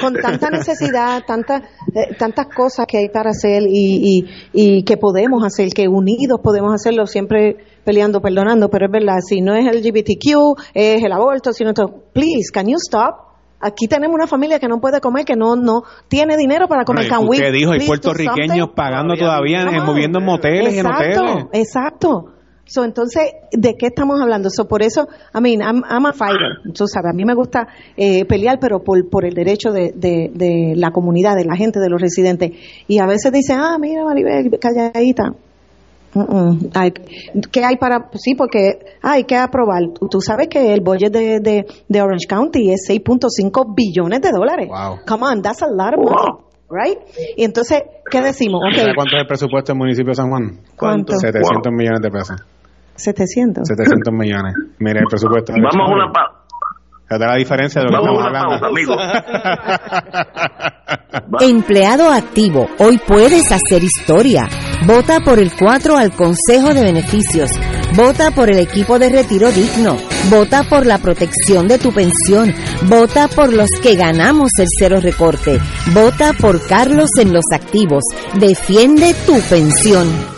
con tanta necesidad, tantas eh, tantas cosas que hay para hacer y, y, que podemos hacer, que unidos podemos hacerlo, siempre peleando, perdonando, pero es verdad, si no es el LGBTQ, es el aborto, sino todo, please, can you stop? Aquí tenemos una familia que no puede comer, que no no tiene dinero para comer. Bueno, usted dijo, hay puertorriqueños pagando todavía, moviendo en moteles y en hoteles. Exacto. So, entonces, ¿de qué estamos hablando? So, por eso, I mean, I'm, I'm a fighter. Tú sabes, a mí me gusta eh, pelear, pero por, por el derecho de, de, de, la comunidad, de la gente, de los residentes. Y a veces dicen, ah, mira, Maribel, calladita. ¿Qué hay para...? Sí, porque hay que aprobar. Tú sabes que el budget de, de, de Orange County es 6.5 billones de dólares. Wow. Come on, that's a lot of money. Right? Y entonces, ¿qué decimos? Okay. ¿Cuánto es el presupuesto del municipio de San Juan? ¿Cuánto? 700 millones de pesos. 700. 700 millones. Mire el [laughs] presupuesto. Vamos a una pausa. da la diferencia de lo que estamos hablando. [laughs] Empleado activo, hoy puedes hacer historia. Vota por el 4 al Consejo de Beneficios. Vota por el equipo de retiro digno. Vota por la protección de tu pensión. Vota por los que ganamos el cero recorte. Vota por Carlos en los activos. Defiende tu pensión.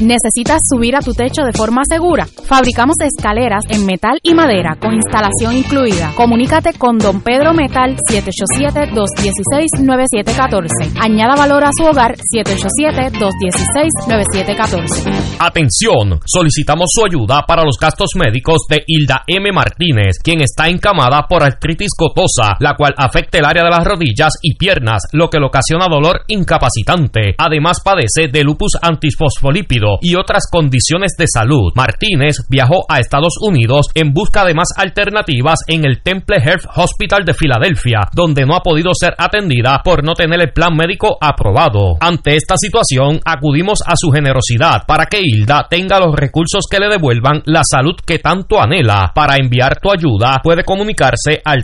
¿Necesitas subir a tu techo de forma segura? Fabricamos escaleras en metal y madera con instalación incluida. Comunícate con Don Pedro Metal 787-216-9714. Añada valor a su hogar 787-216-9714. Atención, solicitamos su ayuda para los gastos médicos de Hilda M. Martínez, quien está encamada por artritis cotosa, la cual afecta el área de las rodillas y piernas, lo que le ocasiona dolor incapacitante. Además padece de lupus y otras condiciones de salud. Martínez viajó a Estados Unidos en busca de más alternativas en el Temple Health Hospital de Filadelfia, donde no ha podido ser atendida por no tener el plan médico aprobado. Ante esta situación, acudimos a su generosidad para que Hilda tenga los recursos que le devuelvan la salud que tanto anhela. Para enviar tu ayuda, puede comunicarse al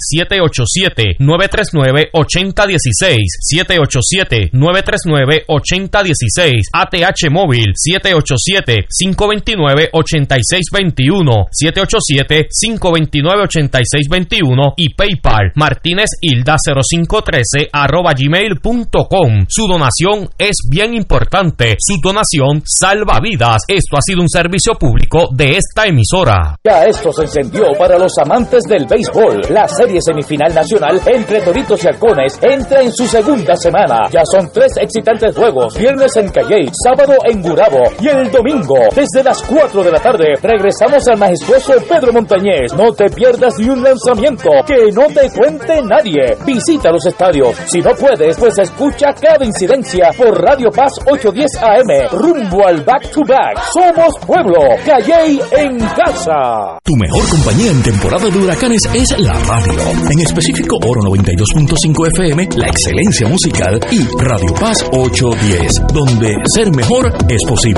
787-939-8016, 787-939-8016, ATH móvil 787 787-529-8621, 787-529-8621 y PayPal Martínez Hilda 0513 arroba gmail.com. Su donación es bien importante. Su donación salva vidas. Esto ha sido un servicio público de esta emisora. Ya esto se encendió para los amantes del béisbol. La serie semifinal nacional entre Toritos y Halcones entra en su segunda semana. Ya son tres excitantes juegos. Viernes en Calle, sábado en Gurabo y el domingo, desde las 4 de la tarde, regresamos al majestuoso Pedro Montañez. No te pierdas ni un lanzamiento que no te cuente nadie. Visita los estadios. Si no puedes, pues escucha cada incidencia por Radio Paz 810 AM. Rumbo al back to back. Somos pueblo. Calle en casa. Tu mejor compañía en temporada de huracanes es la radio. En específico, Oro 92.5 FM, la excelencia musical y Radio Paz 810, donde ser mejor es posible.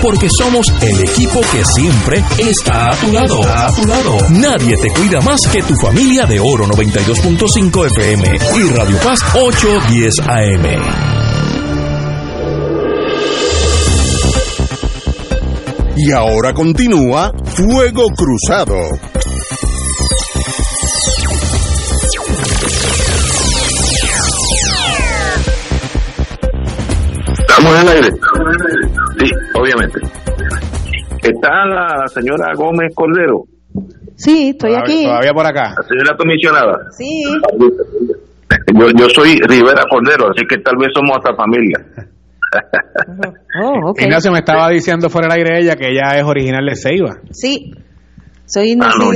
porque somos el equipo que siempre está a tu lado. A tu lado. Nadie te cuida más que tu familia de Oro 92.5 FM y Radio Paz 810 AM. Y ahora continúa Fuego Cruzado. ¿Estamos en el aire? Sí, obviamente. ¿Está la señora Gómez Cordero? Sí, estoy aquí. Todavía por acá. La señora comisionada. Sí. Yo, yo soy Rivera Cordero, así que tal vez somos hasta familia. [laughs] Oh, ok. Ignacio me estaba diciendo fuera del aire ella que ella es original de Ceiba. Sí. Soy Ah, no,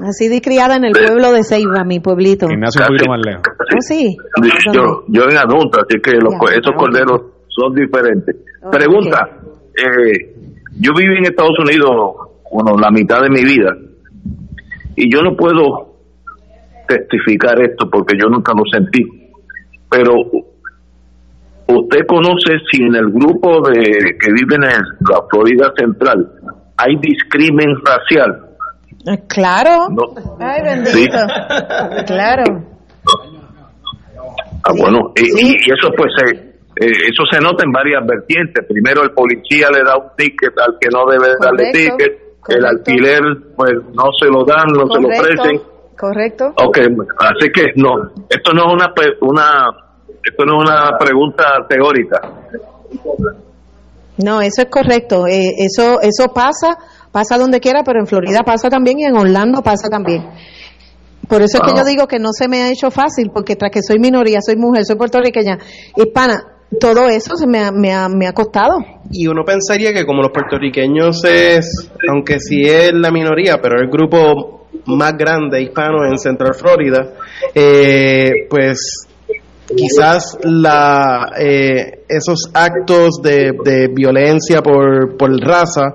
nacida, yo, y criada en el pueblo de Ceiba, mi pueblito. Ignacio un poquito más lejos. Oh, sí. yo, yo en adulto, así que los, esos corderos son diferentes. Pregunta, eh, yo viví en Estados Unidos, bueno, la mitad de mi vida, y yo no puedo testificar esto porque yo nunca lo sentí, pero usted conoce si en el grupo de que viven en la Florida Central hay discrimen racial. Eh, Claro. No. Ay, bendito. Claro. Ah, bueno, y, y- y eso pues se, eh, eso se nota en varias vertientes. Primero el policía le da un ticket al que no debe darle Correcto, ticket, el alquiler pues no se lo dan, no se lo ofrecen. Correcto. Ok, así que no, esto no es una una esto no es una pregunta teórica. No, eso es correcto. Eh, eso, eso pasa, pasa donde quiera, pero en Florida pasa también y en Orlando pasa también. Por eso es que Wow. yo digo que no se me ha hecho fácil, porque tras que soy minoría, soy mujer, soy puertorriqueña, hispana, todo eso se me ha, me ha, me ha costado. Y uno pensaría que como los puertorriqueños es, aunque sí es la minoría, pero el grupo más grande hispano en Central Florida, eh, pues quizás la, eh, esos actos de, de violencia por, por raza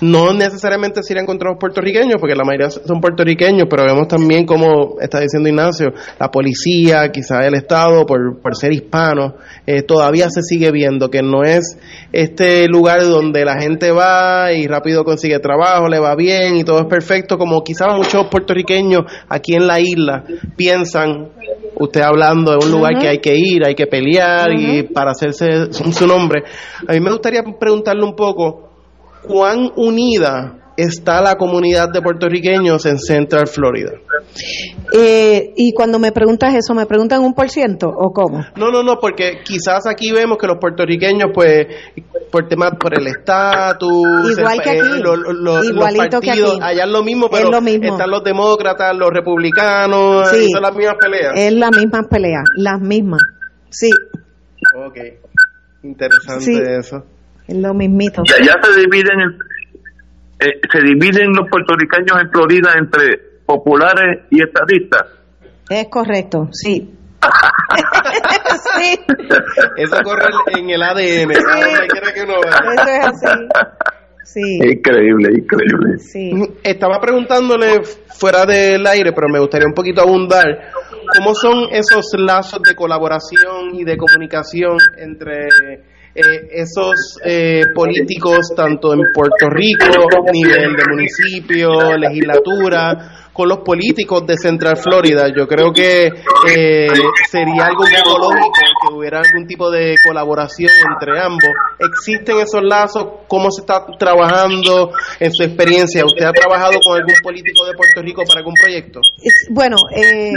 no necesariamente se irán contra los puertorriqueños, porque la mayoría son puertorriqueños, pero vemos también, como está diciendo Ignacio, la policía, quizás el Estado, por, por ser hispano, eh, todavía se sigue viendo que no es este lugar donde la gente va y rápido consigue trabajo, le va bien y todo es perfecto, como quizás muchos puertorriqueños aquí en la isla piensan, usted hablando de un lugar que hay que ir, hay que pelear y para hacerse su nombre. A mí me gustaría preguntarle un poco, cuán unida está la comunidad de puertorriqueños en Central Florida. Eh, y cuando me preguntas eso, ¿me preguntan un por ciento o cómo? No, no, no, porque quizás aquí vemos que los puertorriqueños, pues, por temas, por el estatus, igual que aquí, los partidos, allá es lo mismo, pero están los demócratas, los republicanos, sí, son las mismas peleas. Es la misma pelea, las mismas, sí. Ok, interesante eso. Es lo mismito. Y allá se dividen, eh, se dividen los puertorriqueños en Florida entre populares y estadistas. Es correcto, sí. [laughs] sí. Eso corre en el ADN. Que uno Eso es así. Sí. Increíble, increíble. Sí. Estaba preguntándole fuera del aire, pero me gustaría un poquito abundar cómo son esos lazos de colaboración y de comunicación entre eh, esos eh, políticos, tanto en Puerto Rico, nivel de municipio, legislatura, con los políticos de Central Florida. Yo creo que eh, sería algo lógico que hubiera algún tipo de colaboración entre ambos. ¿Existen esos lazos? ¿Cómo se está trabajando en su experiencia? ¿Usted ha trabajado con algún político de Puerto Rico para algún proyecto? Bueno, eh,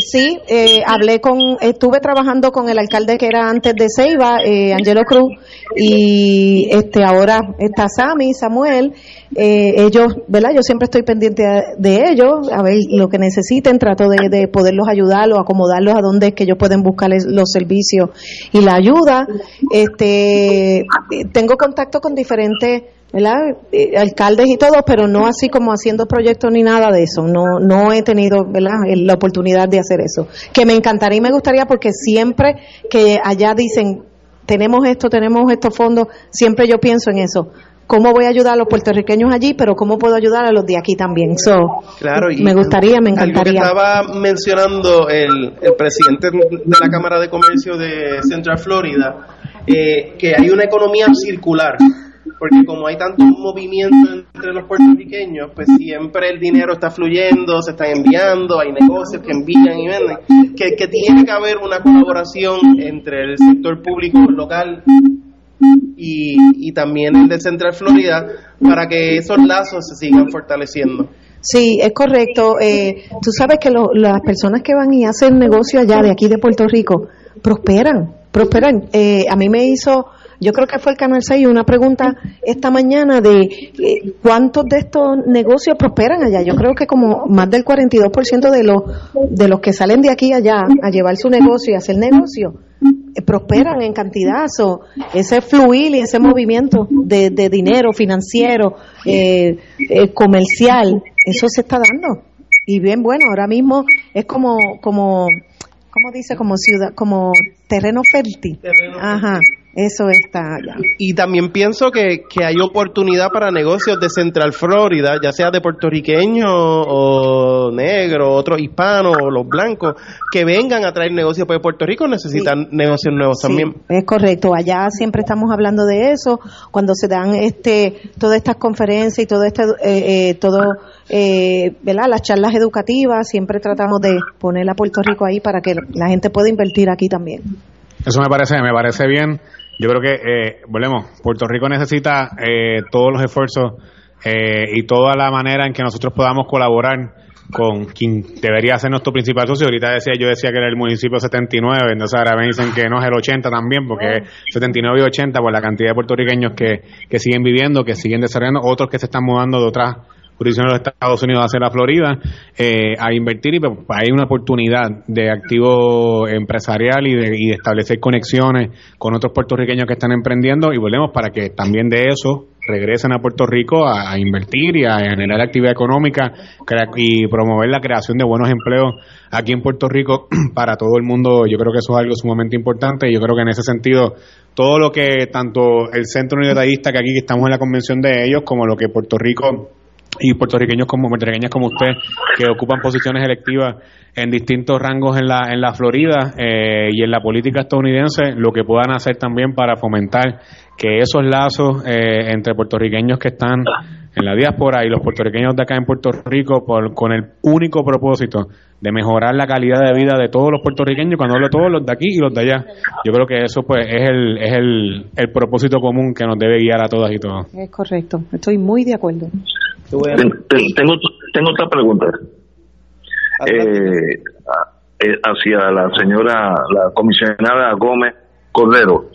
Sí, eh, hablé con, estuve trabajando con el alcalde que era antes de Ceiba, eh, Angelo Cruz, y este ahora está Sammy, Samuel, eh, ellos, ¿verdad? Yo siempre estoy pendiente de ellos, a ver lo que necesiten, trato de, de poderlos ayudarlos, acomodarlos a donde es que ellos pueden buscar los servicios y la ayuda. Este, tengo contacto con diferentes ¿verdad? Eh, alcaldes y todo, pero no así como haciendo proyectos ni nada de eso. No, no he tenido ¿verdad? la oportunidad de hacer eso. Que me encantaría y me gustaría porque siempre que allá dicen, tenemos esto, tenemos estos fondos, siempre yo pienso en eso. ¿Cómo voy a ayudar a los puertorriqueños allí, pero cómo puedo ayudar a los de aquí también? So, claro, me gustaría, me encantaría. estaba mencionando el, el presidente de la Cámara de Comercio de Central Florida, eh, que hay una economía circular porque como hay tanto movimiento entre los puertorriqueños, pues siempre el dinero está fluyendo, se están enviando, hay negocios que envían y venden, que, tiene que haber una colaboración entre el sector público local y, y también el de Central Florida para que esos lazos se sigan fortaleciendo. Sí, es correcto. Eh, tú sabes que las personas que van y hacen negocio allá de aquí de Puerto Rico prosperan, prosperan. Eh, a mí me hizo yo creo que fue el Canal 6 una pregunta esta mañana de eh, cuántos de estos negocios prosperan allá. Yo creo que como más del 42% de los, de los que salen de aquí allá a llevar su negocio y hacer negocio eh, prosperan en cantidad. So, ese fluir y ese movimiento de, de dinero financiero, eh, comercial, eso se está dando. Y bien, bueno, ahora mismo es como, como, ¿cómo dice? Como ciudad, como terreno fértil. Ajá. Eso está allá. Y también pienso que, que, hay oportunidad para negocios de Central Florida, ya sea de puertorriqueños o negros, otros hispanos o los blancos, que vengan a traer negocios para Puerto Rico, necesitan negocios nuevos también. Es correcto, allá siempre estamos hablando de eso, cuando se dan este todas estas conferencias y todo este, eh, eh, todo, eh, ¿verdad? las charlas educativas, siempre tratamos de poner a Puerto Rico ahí para que la gente pueda invertir aquí también. Eso me parece, me parece bien. Yo creo que, eh, volvemos, Puerto Rico necesita eh, todos los esfuerzos eh, y toda la manera en que nosotros podamos colaborar con quien debería ser nuestro principal socio. Ahorita decía, yo decía que era el municipio 79, entonces ahora me dicen que no es el 80 también, porque 79 y 80 por la cantidad de puertorriqueños que, que siguen viviendo, que siguen desarrollando, otros que se están mudando de otras jurisdicción de los Estados Unidos hacia la Florida eh, a invertir y pues, hay una oportunidad de activo empresarial y de, y de, establecer conexiones con otros puertorriqueños que están emprendiendo y volvemos para que también de eso regresen a Puerto Rico a, invertir y a generar actividad económica y promover la creación de buenos empleos aquí en Puerto Rico [clears throat] para todo el mundo. Yo creo que eso es algo sumamente importante y yo creo que en ese sentido todo lo que tanto el Centro Unitariista que aquí que estamos en la convención de ellos como lo que Puerto Rico y puertorriqueños como puertorriqueñas como usted que ocupan posiciones electivas en distintos rangos en la en la Florida eh, y en la política estadounidense lo que puedan hacer también para fomentar que esos lazos eh, entre puertorriqueños que están en la diáspora y los puertorriqueños de acá en Puerto Rico por, con el único propósito de mejorar la calidad de vida de todos los puertorriqueños, cuando hablo de todos los de aquí y los de allá. Yo creo que eso pues es el, es el, el propósito común que nos debe guiar a todas y todos. Es correcto, estoy muy de acuerdo. Tengo, tengo otra pregunta. Eh, eh, hacia la señora, la comisionada Gómez Cordero.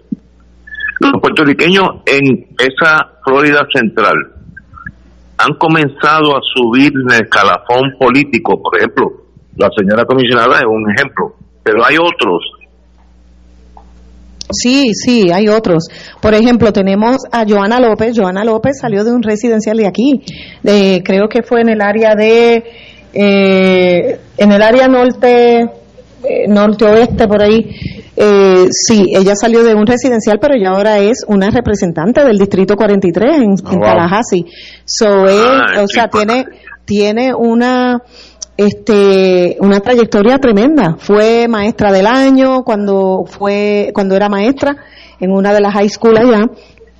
Los puertorriqueños en esa Florida Central han comenzado a subir en el escalafón político, por ejemplo, la señora comisionada es un ejemplo, pero hay otros. Sí, sí, hay otros. Por ejemplo, tenemos a Joana López. Joana López salió de un residencial de aquí, de, creo que fue en el área de, eh, en el área norte, eh, norte oeste, por ahí. Eh, sí, ella salió de un residencial, pero ya ahora es una representante del distrito 43 en, oh, Tallahassee. So, ah, o sea, tiene, tiene una este una trayectoria tremenda. Fue maestra del año cuando fue cuando era maestra en una de las high school allá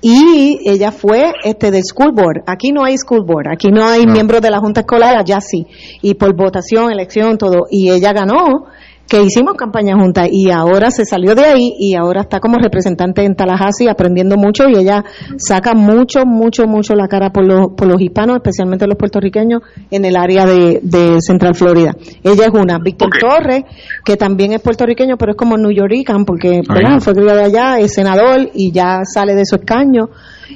y ella fue este del school board. Aquí no hay school board, aquí no hay miembros de la junta escolar, allá sí. Y por votación, elección, todo. Y ella ganó que hicimos campaña juntas y ahora se salió de ahí y ahora está como representante en Tallahassee aprendiendo mucho y ella saca mucho, mucho, mucho la cara por los, por los hispanos, especialmente los puertorriqueños en el área de, Central Florida. Ella es una. Víctor Torres, que también es puertorriqueño, pero es como New Yorker porque fue criado allá, es senador y ya sale de su escaño.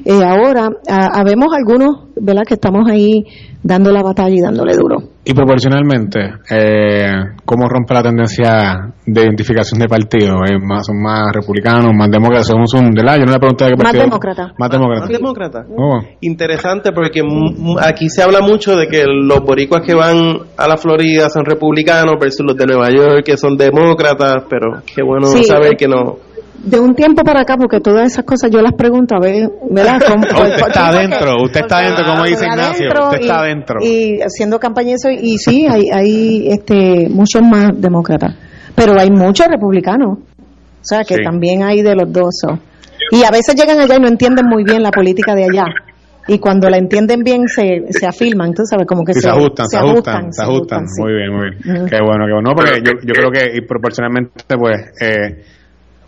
Eh, ahora, habemos algunos, ¿verdad?, que estamos ahí dando la batalla y dándole duro. Y proporcionalmente, eh, ¿cómo rompe la tendencia de identificación de partido? más, ¿Son más republicanos, más demócratas? Son un de la, yo no le pregunté qué partido. Más demócrata. Más demócrata. Más demócrata. Oh. Interesante porque aquí se habla mucho de que los boricuas que van a la Florida son republicanos versus los de Nueva York que son demócratas, pero qué bueno saber que no de un tiempo para acá, porque todas esas cosas yo las pregunto a ver, ¿verdad? [laughs] usted está adentro, usted está adentro, como dice Ignacio, usted está adentro. Y haciendo campaña eso, y sí, hay, hay este, muchos más demócratas, pero hay muchos republicanos, o sea, que también hay de los dos. Y a veces llegan allá y no entienden muy bien la política de allá. Y cuando la entienden bien se, se afirman, tú sabes, como que se, ajustan, se, ajustan, se ajustan. Muy bien, muy bien. Qué bueno, qué bueno. porque yo, yo creo que y proporcionalmente, pues, eh,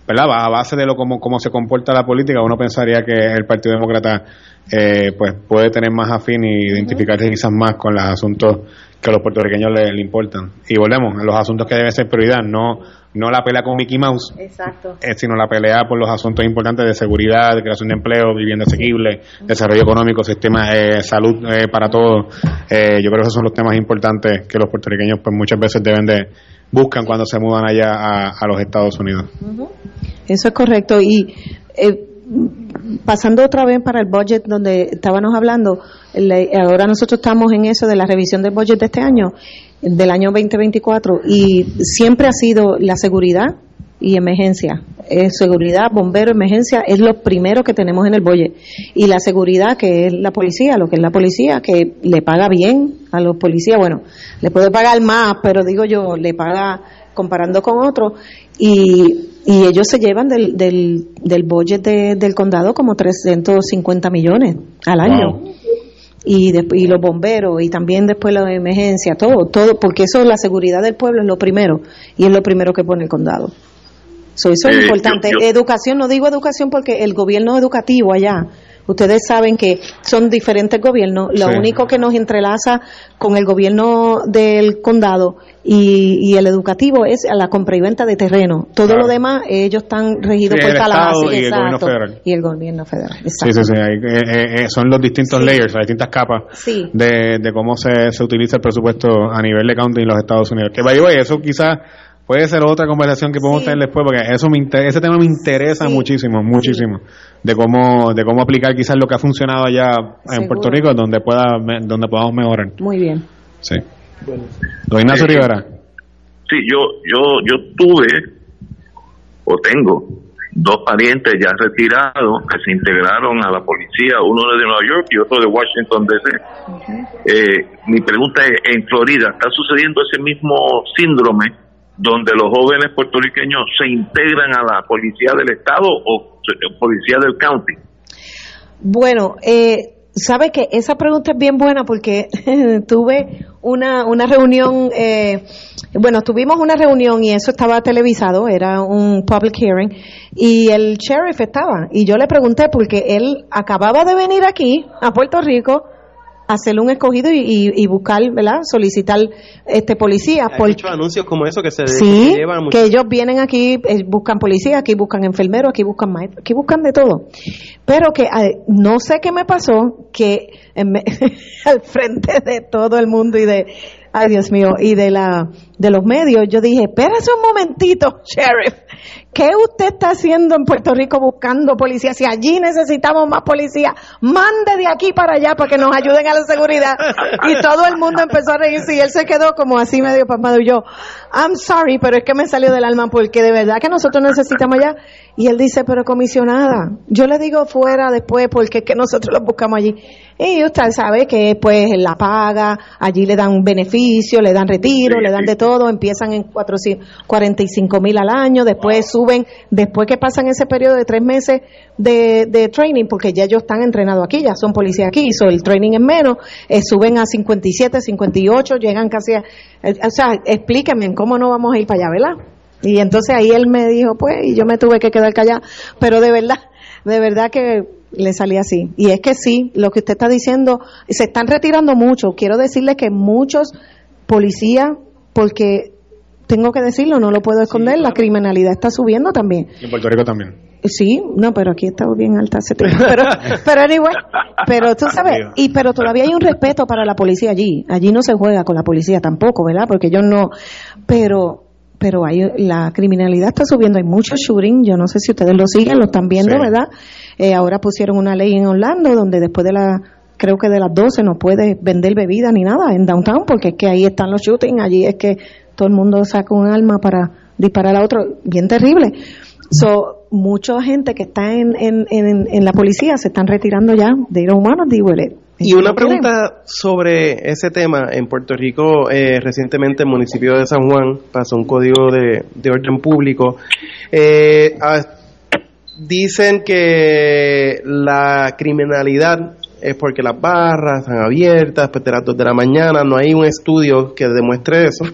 ¿verdad? A base de lo como, cómo se comporta la política, uno pensaría que el Partido Demócrata eh, pues puede tener más afín y identificarse quizás más con los asuntos que a los puertorriqueños le, importan. Y volvemos, a los asuntos que deben ser prioridad, no no la pelea con Mickey Mouse, Exacto. Eh, sino la pelea por los asuntos importantes de seguridad, de creación de empleo, vivienda asequible, desarrollo económico, sistema de eh, salud para todos. yo creo que esos son los temas importantes que los puertorriqueños pues muchas veces deben de buscan cuando se mudan allá a, los Estados Unidos. Eso es correcto. Y eh, pasando otra vez para el budget donde estábamos hablando, ahora nosotros estamos en eso de la revisión del budget de este año, del año 2024, y siempre ha sido la seguridad y emergencia. seguridad, bombero, emergencia es lo primero que tenemos en el bolle. Y la seguridad, que es la policía, lo que es la policía, que le paga bien a los policías. Bueno, le puede pagar más, pero digo yo, le paga comparando con otros. Y, y ellos se llevan del, del, del budget del condado como 350 millones al año. Y, y los bomberos y también después la emergencia, todo, todo, porque eso, la seguridad del pueblo es lo primero y es lo primero que pone el condado eso es eh, importante. Educación, no digo educación porque el gobierno educativo allá, ustedes saben que son diferentes gobiernos. Lo único que nos entrelaza con el gobierno del condado y, el educativo es la compra y venta de terreno. Todo lo demás, ellos están regidos por Tallahassee. Y el gobierno federal. Y el gobierno federal. Sí, sí, sí. Eh, eh, son los distintos layers, las distintas capas de, cómo se, se utiliza el presupuesto a nivel de county en los Estados Unidos. Que vaya, eso quizás puede ser otra conversación que podemos tener después, porque eso me ese tema me interesa muchísimo, muchísimo, de cómo de cómo aplicar quizás lo que ha funcionado allá en Puerto Rico, donde pueda donde podamos mejorar. Muy bien. Sí. Bueno. Don Ignacio Rivera. Sí, yo yo yo tuve o tengo dos parientes ya retirados que se integraron a la policía, uno de Nueva York y otro de Washington DC. Eh, mi pregunta es, en Florida, ¿está sucediendo ese mismo síndrome donde los jóvenes puertorriqueños se integran a la policía del estado o policía del county? Bueno, eh, sabe que esa pregunta es bien buena porque [laughs] tuve una, una reunión, eh, bueno, tuvimos una reunión y eso estaba televisado, era un public hearing, y el sheriff estaba, y yo le pregunté porque él acababa de venir aquí, a Puerto Rico, hacer un escogido y, buscar, ¿verdad? Solicitar este policía. Hay muchos anuncios como eso que se, sí, que, que ellos vienen aquí, eh, buscan policía, aquí buscan enfermeros, aquí buscan maestros, aquí buscan de todo. Pero que eh, no sé qué me pasó, que [laughs] al frente de todo el mundo y de ay Dios mío, y de la de los medios, yo dije, espérese un momentito, [laughs] sheriff, ¿qué usted está haciendo en Puerto Rico buscando policía? Si allí necesitamos más policía, mande de aquí para allá para que nos ayuden a la seguridad. Y todo el mundo empezó a reírse y él se quedó como así medio pasmado y yo, I'm sorry, pero es que me salió del alma porque de verdad que nosotros necesitamos allá. Y él dice, pero comisionada, yo le digo fuera después porque es que nosotros lo buscamos allí. Y usted sabe que pues la paga, allí le dan beneficio, le dan retiro, le dan de todo, empiezan en 45 mil al año, después suben, después que pasan ese periodo de tres meses de, de training, porque ya ellos están entrenados aquí, ya son policías aquí, so el training es menos, eh, suben a 57, 58, llegan casi a, eh, o sea, explíquenme cómo no vamos a ir para allá, ¿verdad? Y entonces ahí él me dijo, pues, y yo me tuve que quedar callada, pero de verdad, de verdad que le salí así. Y es que sí, lo que usted está diciendo, se están retirando mucho. Quiero decirle que muchos policías, porque tengo que decirlo, no lo puedo esconder, la criminalidad está subiendo también. Y en Puerto Rico también. Sí, no, pero aquí está bien alta ese tema. Pero, [laughs] pero anyway, pero tú sabes, y pero todavía hay un respeto para la policía allí. Allí no se juega con la policía tampoco, ¿verdad? Porque ellos no, pero pero hay, la criminalidad está subiendo, hay muchos shooting, yo no sé si ustedes lo siguen, lo están viendo, ¿verdad? Eh, ahora pusieron una ley en Orlando donde después de la, creo que de las 12 no puedes vender bebida ni nada en downtown porque es que ahí están los shooting, allí es que todo el mundo saca un arma para disparar a otro, bien terrible. So, mucha gente que está en, en, en, la policía se están retirando ya de ir humanos, digo, y una pregunta sobre ese tema. En Puerto Rico, eh, recientemente el municipio de San Juan pasó un código de, orden público. Eh, ah, dicen que la criminalidad es porque las barras están abiertas después de las 2 de la mañana. No hay un estudio que demuestre eso.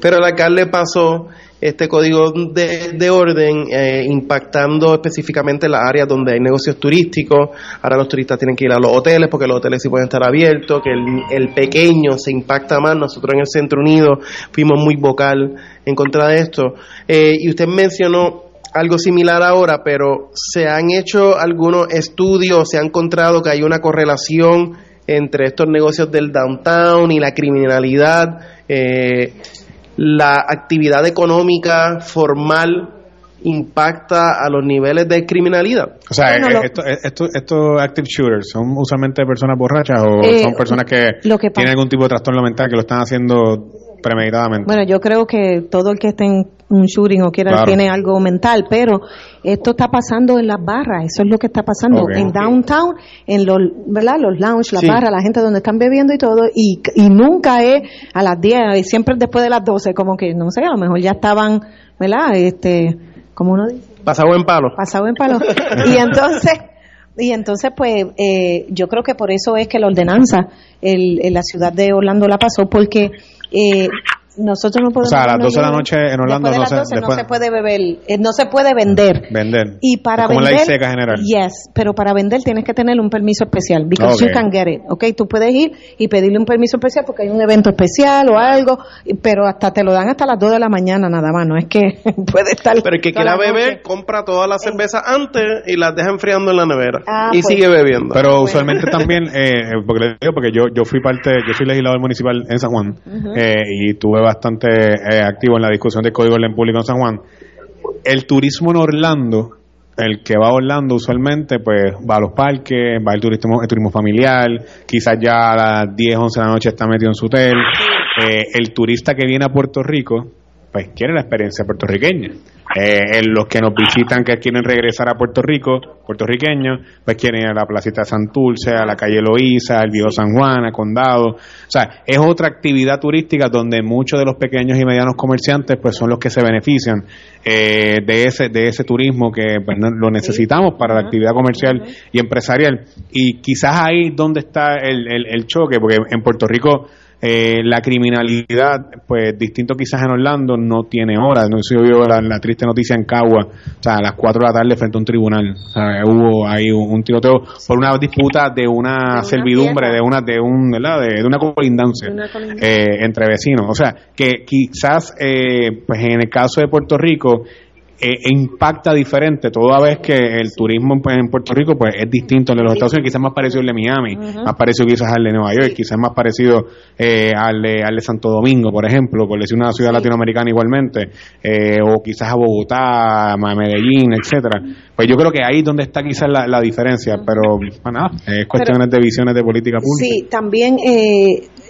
Pero el alcalde pasó este código de, orden eh, impactando específicamente las áreas donde hay negocios turísticos. Ahora los turistas tienen que ir a los hoteles porque los hoteles sí pueden estar abiertos, que el, pequeño se impacta más. Nosotros en el Centro Unido fuimos muy vocal en contra de esto. Eh, y usted mencionó algo similar ahora, pero ¿se han hecho algunos estudios, se ha encontrado que hay una correlación entre estos negocios del downtown y la criminalidad? Eh, la actividad económica formal impacta a los niveles de criminalidad. O sea, estos active shooters son usualmente personas borrachas o eh, son personas que, tienen algún tipo de trastorno mental que lo están haciendo premeditadamente. Bueno, yo creo que todo el que esté en un shooting o quiera tiene algo mental, pero esto está pasando en las barras, eso es lo que está pasando en downtown, en los, ¿verdad? Los lounge, las barras, la gente donde están bebiendo y todo, y, y nunca es a las 10, y siempre después de las 12, como que, no sé, a lo mejor ya estaban, ¿verdad? Este, como uno dice? Pasado en palo. Pasado en palo. [laughs] y entonces, y entonces, pues, eh, yo creo que por eso es que la ordenanza en la ciudad de Orlando la pasó, porque eh, nosotros no podemos. O sea, a las 12 de la noche en Orlando no, se, no se puede beber, eh, no se puede vender. Vender. Y para como vender. la seca general. Yes, pero para vender tienes que tener un permiso especial. Because you can get it. Ok, tú puedes ir y pedirle un permiso especial porque hay un evento especial o algo, pero hasta te lo dan hasta las 2 de la mañana nada más. No es que [laughs] puede estar. Pero el que quiera beber, compra todas las cervezas antes y las deja enfriando en la nevera. Ah, y pues. sigue bebiendo. Pero usualmente [laughs] también, eh, porque, porque yo, yo fui parte, yo soy legislador municipal en San Juan eh, y tuve bastante eh, activo en la discusión del Código Orden Público en San Juan. El turismo en Orlando, el que va a Orlando usualmente, pues va a los parques, va al turismo, el turismo familiar, quizás ya a las 10, 11 de la noche está metido en su hotel. Eh, el turista que viene a Puerto Rico, pues quiere la experiencia puertorriqueña. Eh, los que nos visitan, que quieren regresar a Puerto Rico, puertorriqueños, pues quieren ir a la placita de Santurce, a la calle Loíza, al viejo San Juan, a Condado. O sea, es otra actividad turística donde muchos de los pequeños y medianos comerciantes, pues son los que se benefician eh, de ese de ese turismo que pues, lo necesitamos para la actividad comercial y empresarial. Y quizás ahí donde está el, el, el choque, porque en Puerto Rico eh, la criminalidad, pues distinto quizás en Orlando, no tiene horas. No sé si yo la, triste noticia en Cagua, o sea, a las 4 de la tarde frente a un tribunal. O sea, hubo ahí un, tiroteo por una disputa de una, servidumbre, de una, de un, ¿verdad? De, una colindancia, eh, entre vecinos. O sea, que quizás, eh, pues en el caso de Puerto Rico, eh, impacta diferente toda vez que el turismo en, Puerto Rico pues es distinto al de los Estados Unidos, quizás más parecido al de Miami, más parecido quizás al de Nueva York, quizás más parecido eh, al, de, al de Santo Domingo, por ejemplo, por decir una ciudad latinoamericana igualmente, eh, o quizás a Bogotá, a Medellín, etcétera. Pues yo creo que ahí es donde está quizás la, diferencia, pero bueno, pues nada, es cuestiones de visiones de política pública. Sí, también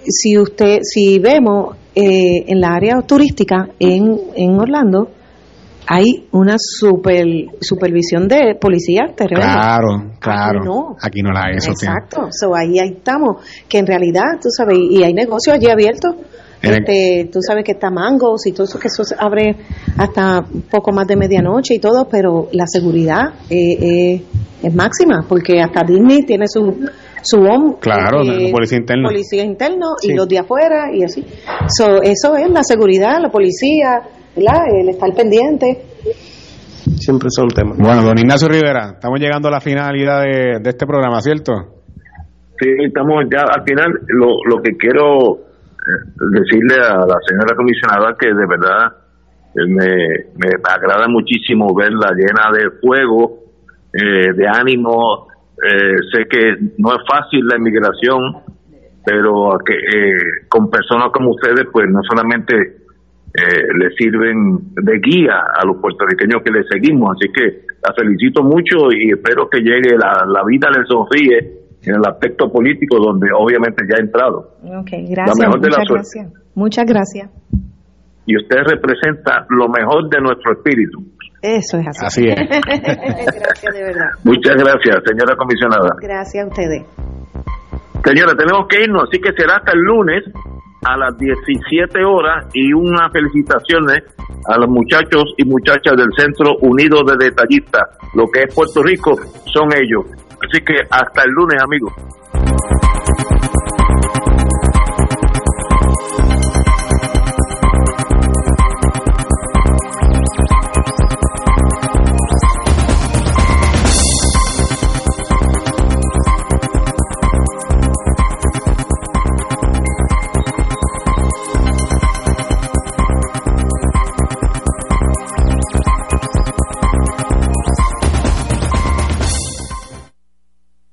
si usted, si vemos en la área turística en, en Orlando, hay una super, supervisión de policía terrestre. Claro, claro. Aquí no, Aquí no la hay, eso Exacto, so, ahí, ahí estamos, que en realidad, tú sabes, y hay negocios allí abiertos. Este, tú sabes que está Mangos y todo eso, que eso se abre hasta poco más de medianoche y todo, pero la seguridad eh, eh, es máxima, porque hasta Disney tiene su su claro, eh, policía interno, policía interno y los de afuera y así. So, eso es la seguridad, la policía, ¿verdad? El estar pendiente. Siempre son temas. Bueno, don Ignacio Rivera, estamos llegando a la finalidad de, este programa, ¿cierto? Sí, estamos ya al final. Lo, lo que quiero eh, decirle a la señora comisionada que de verdad eh, me, me agrada muchísimo verla llena de fuego, eh, de ánimo. sé que no es fácil la inmigración, pero que con personas como ustedes, pues no solamente eh, le sirven de guía a los puertorriqueños que le seguimos. Así que la felicito mucho y espero que llegue la, la vida le sonríe en el aspecto político donde obviamente ya ha entrado. gracias. muchas gracias. Muchas gracias. Y usted representa lo mejor de nuestro espíritu. Eso es así. Así es. [laughs] gracias de verdad. Muchas gracias, señora comisionada. Gracias a ustedes. Señora, tenemos que irnos, así que será hasta el lunes a las 17 horas y unas felicitaciones a los muchachos y muchachas del Centro Unido de Detallistas. Lo que es Puerto Rico son ellos. Así que hasta el lunes, amigos.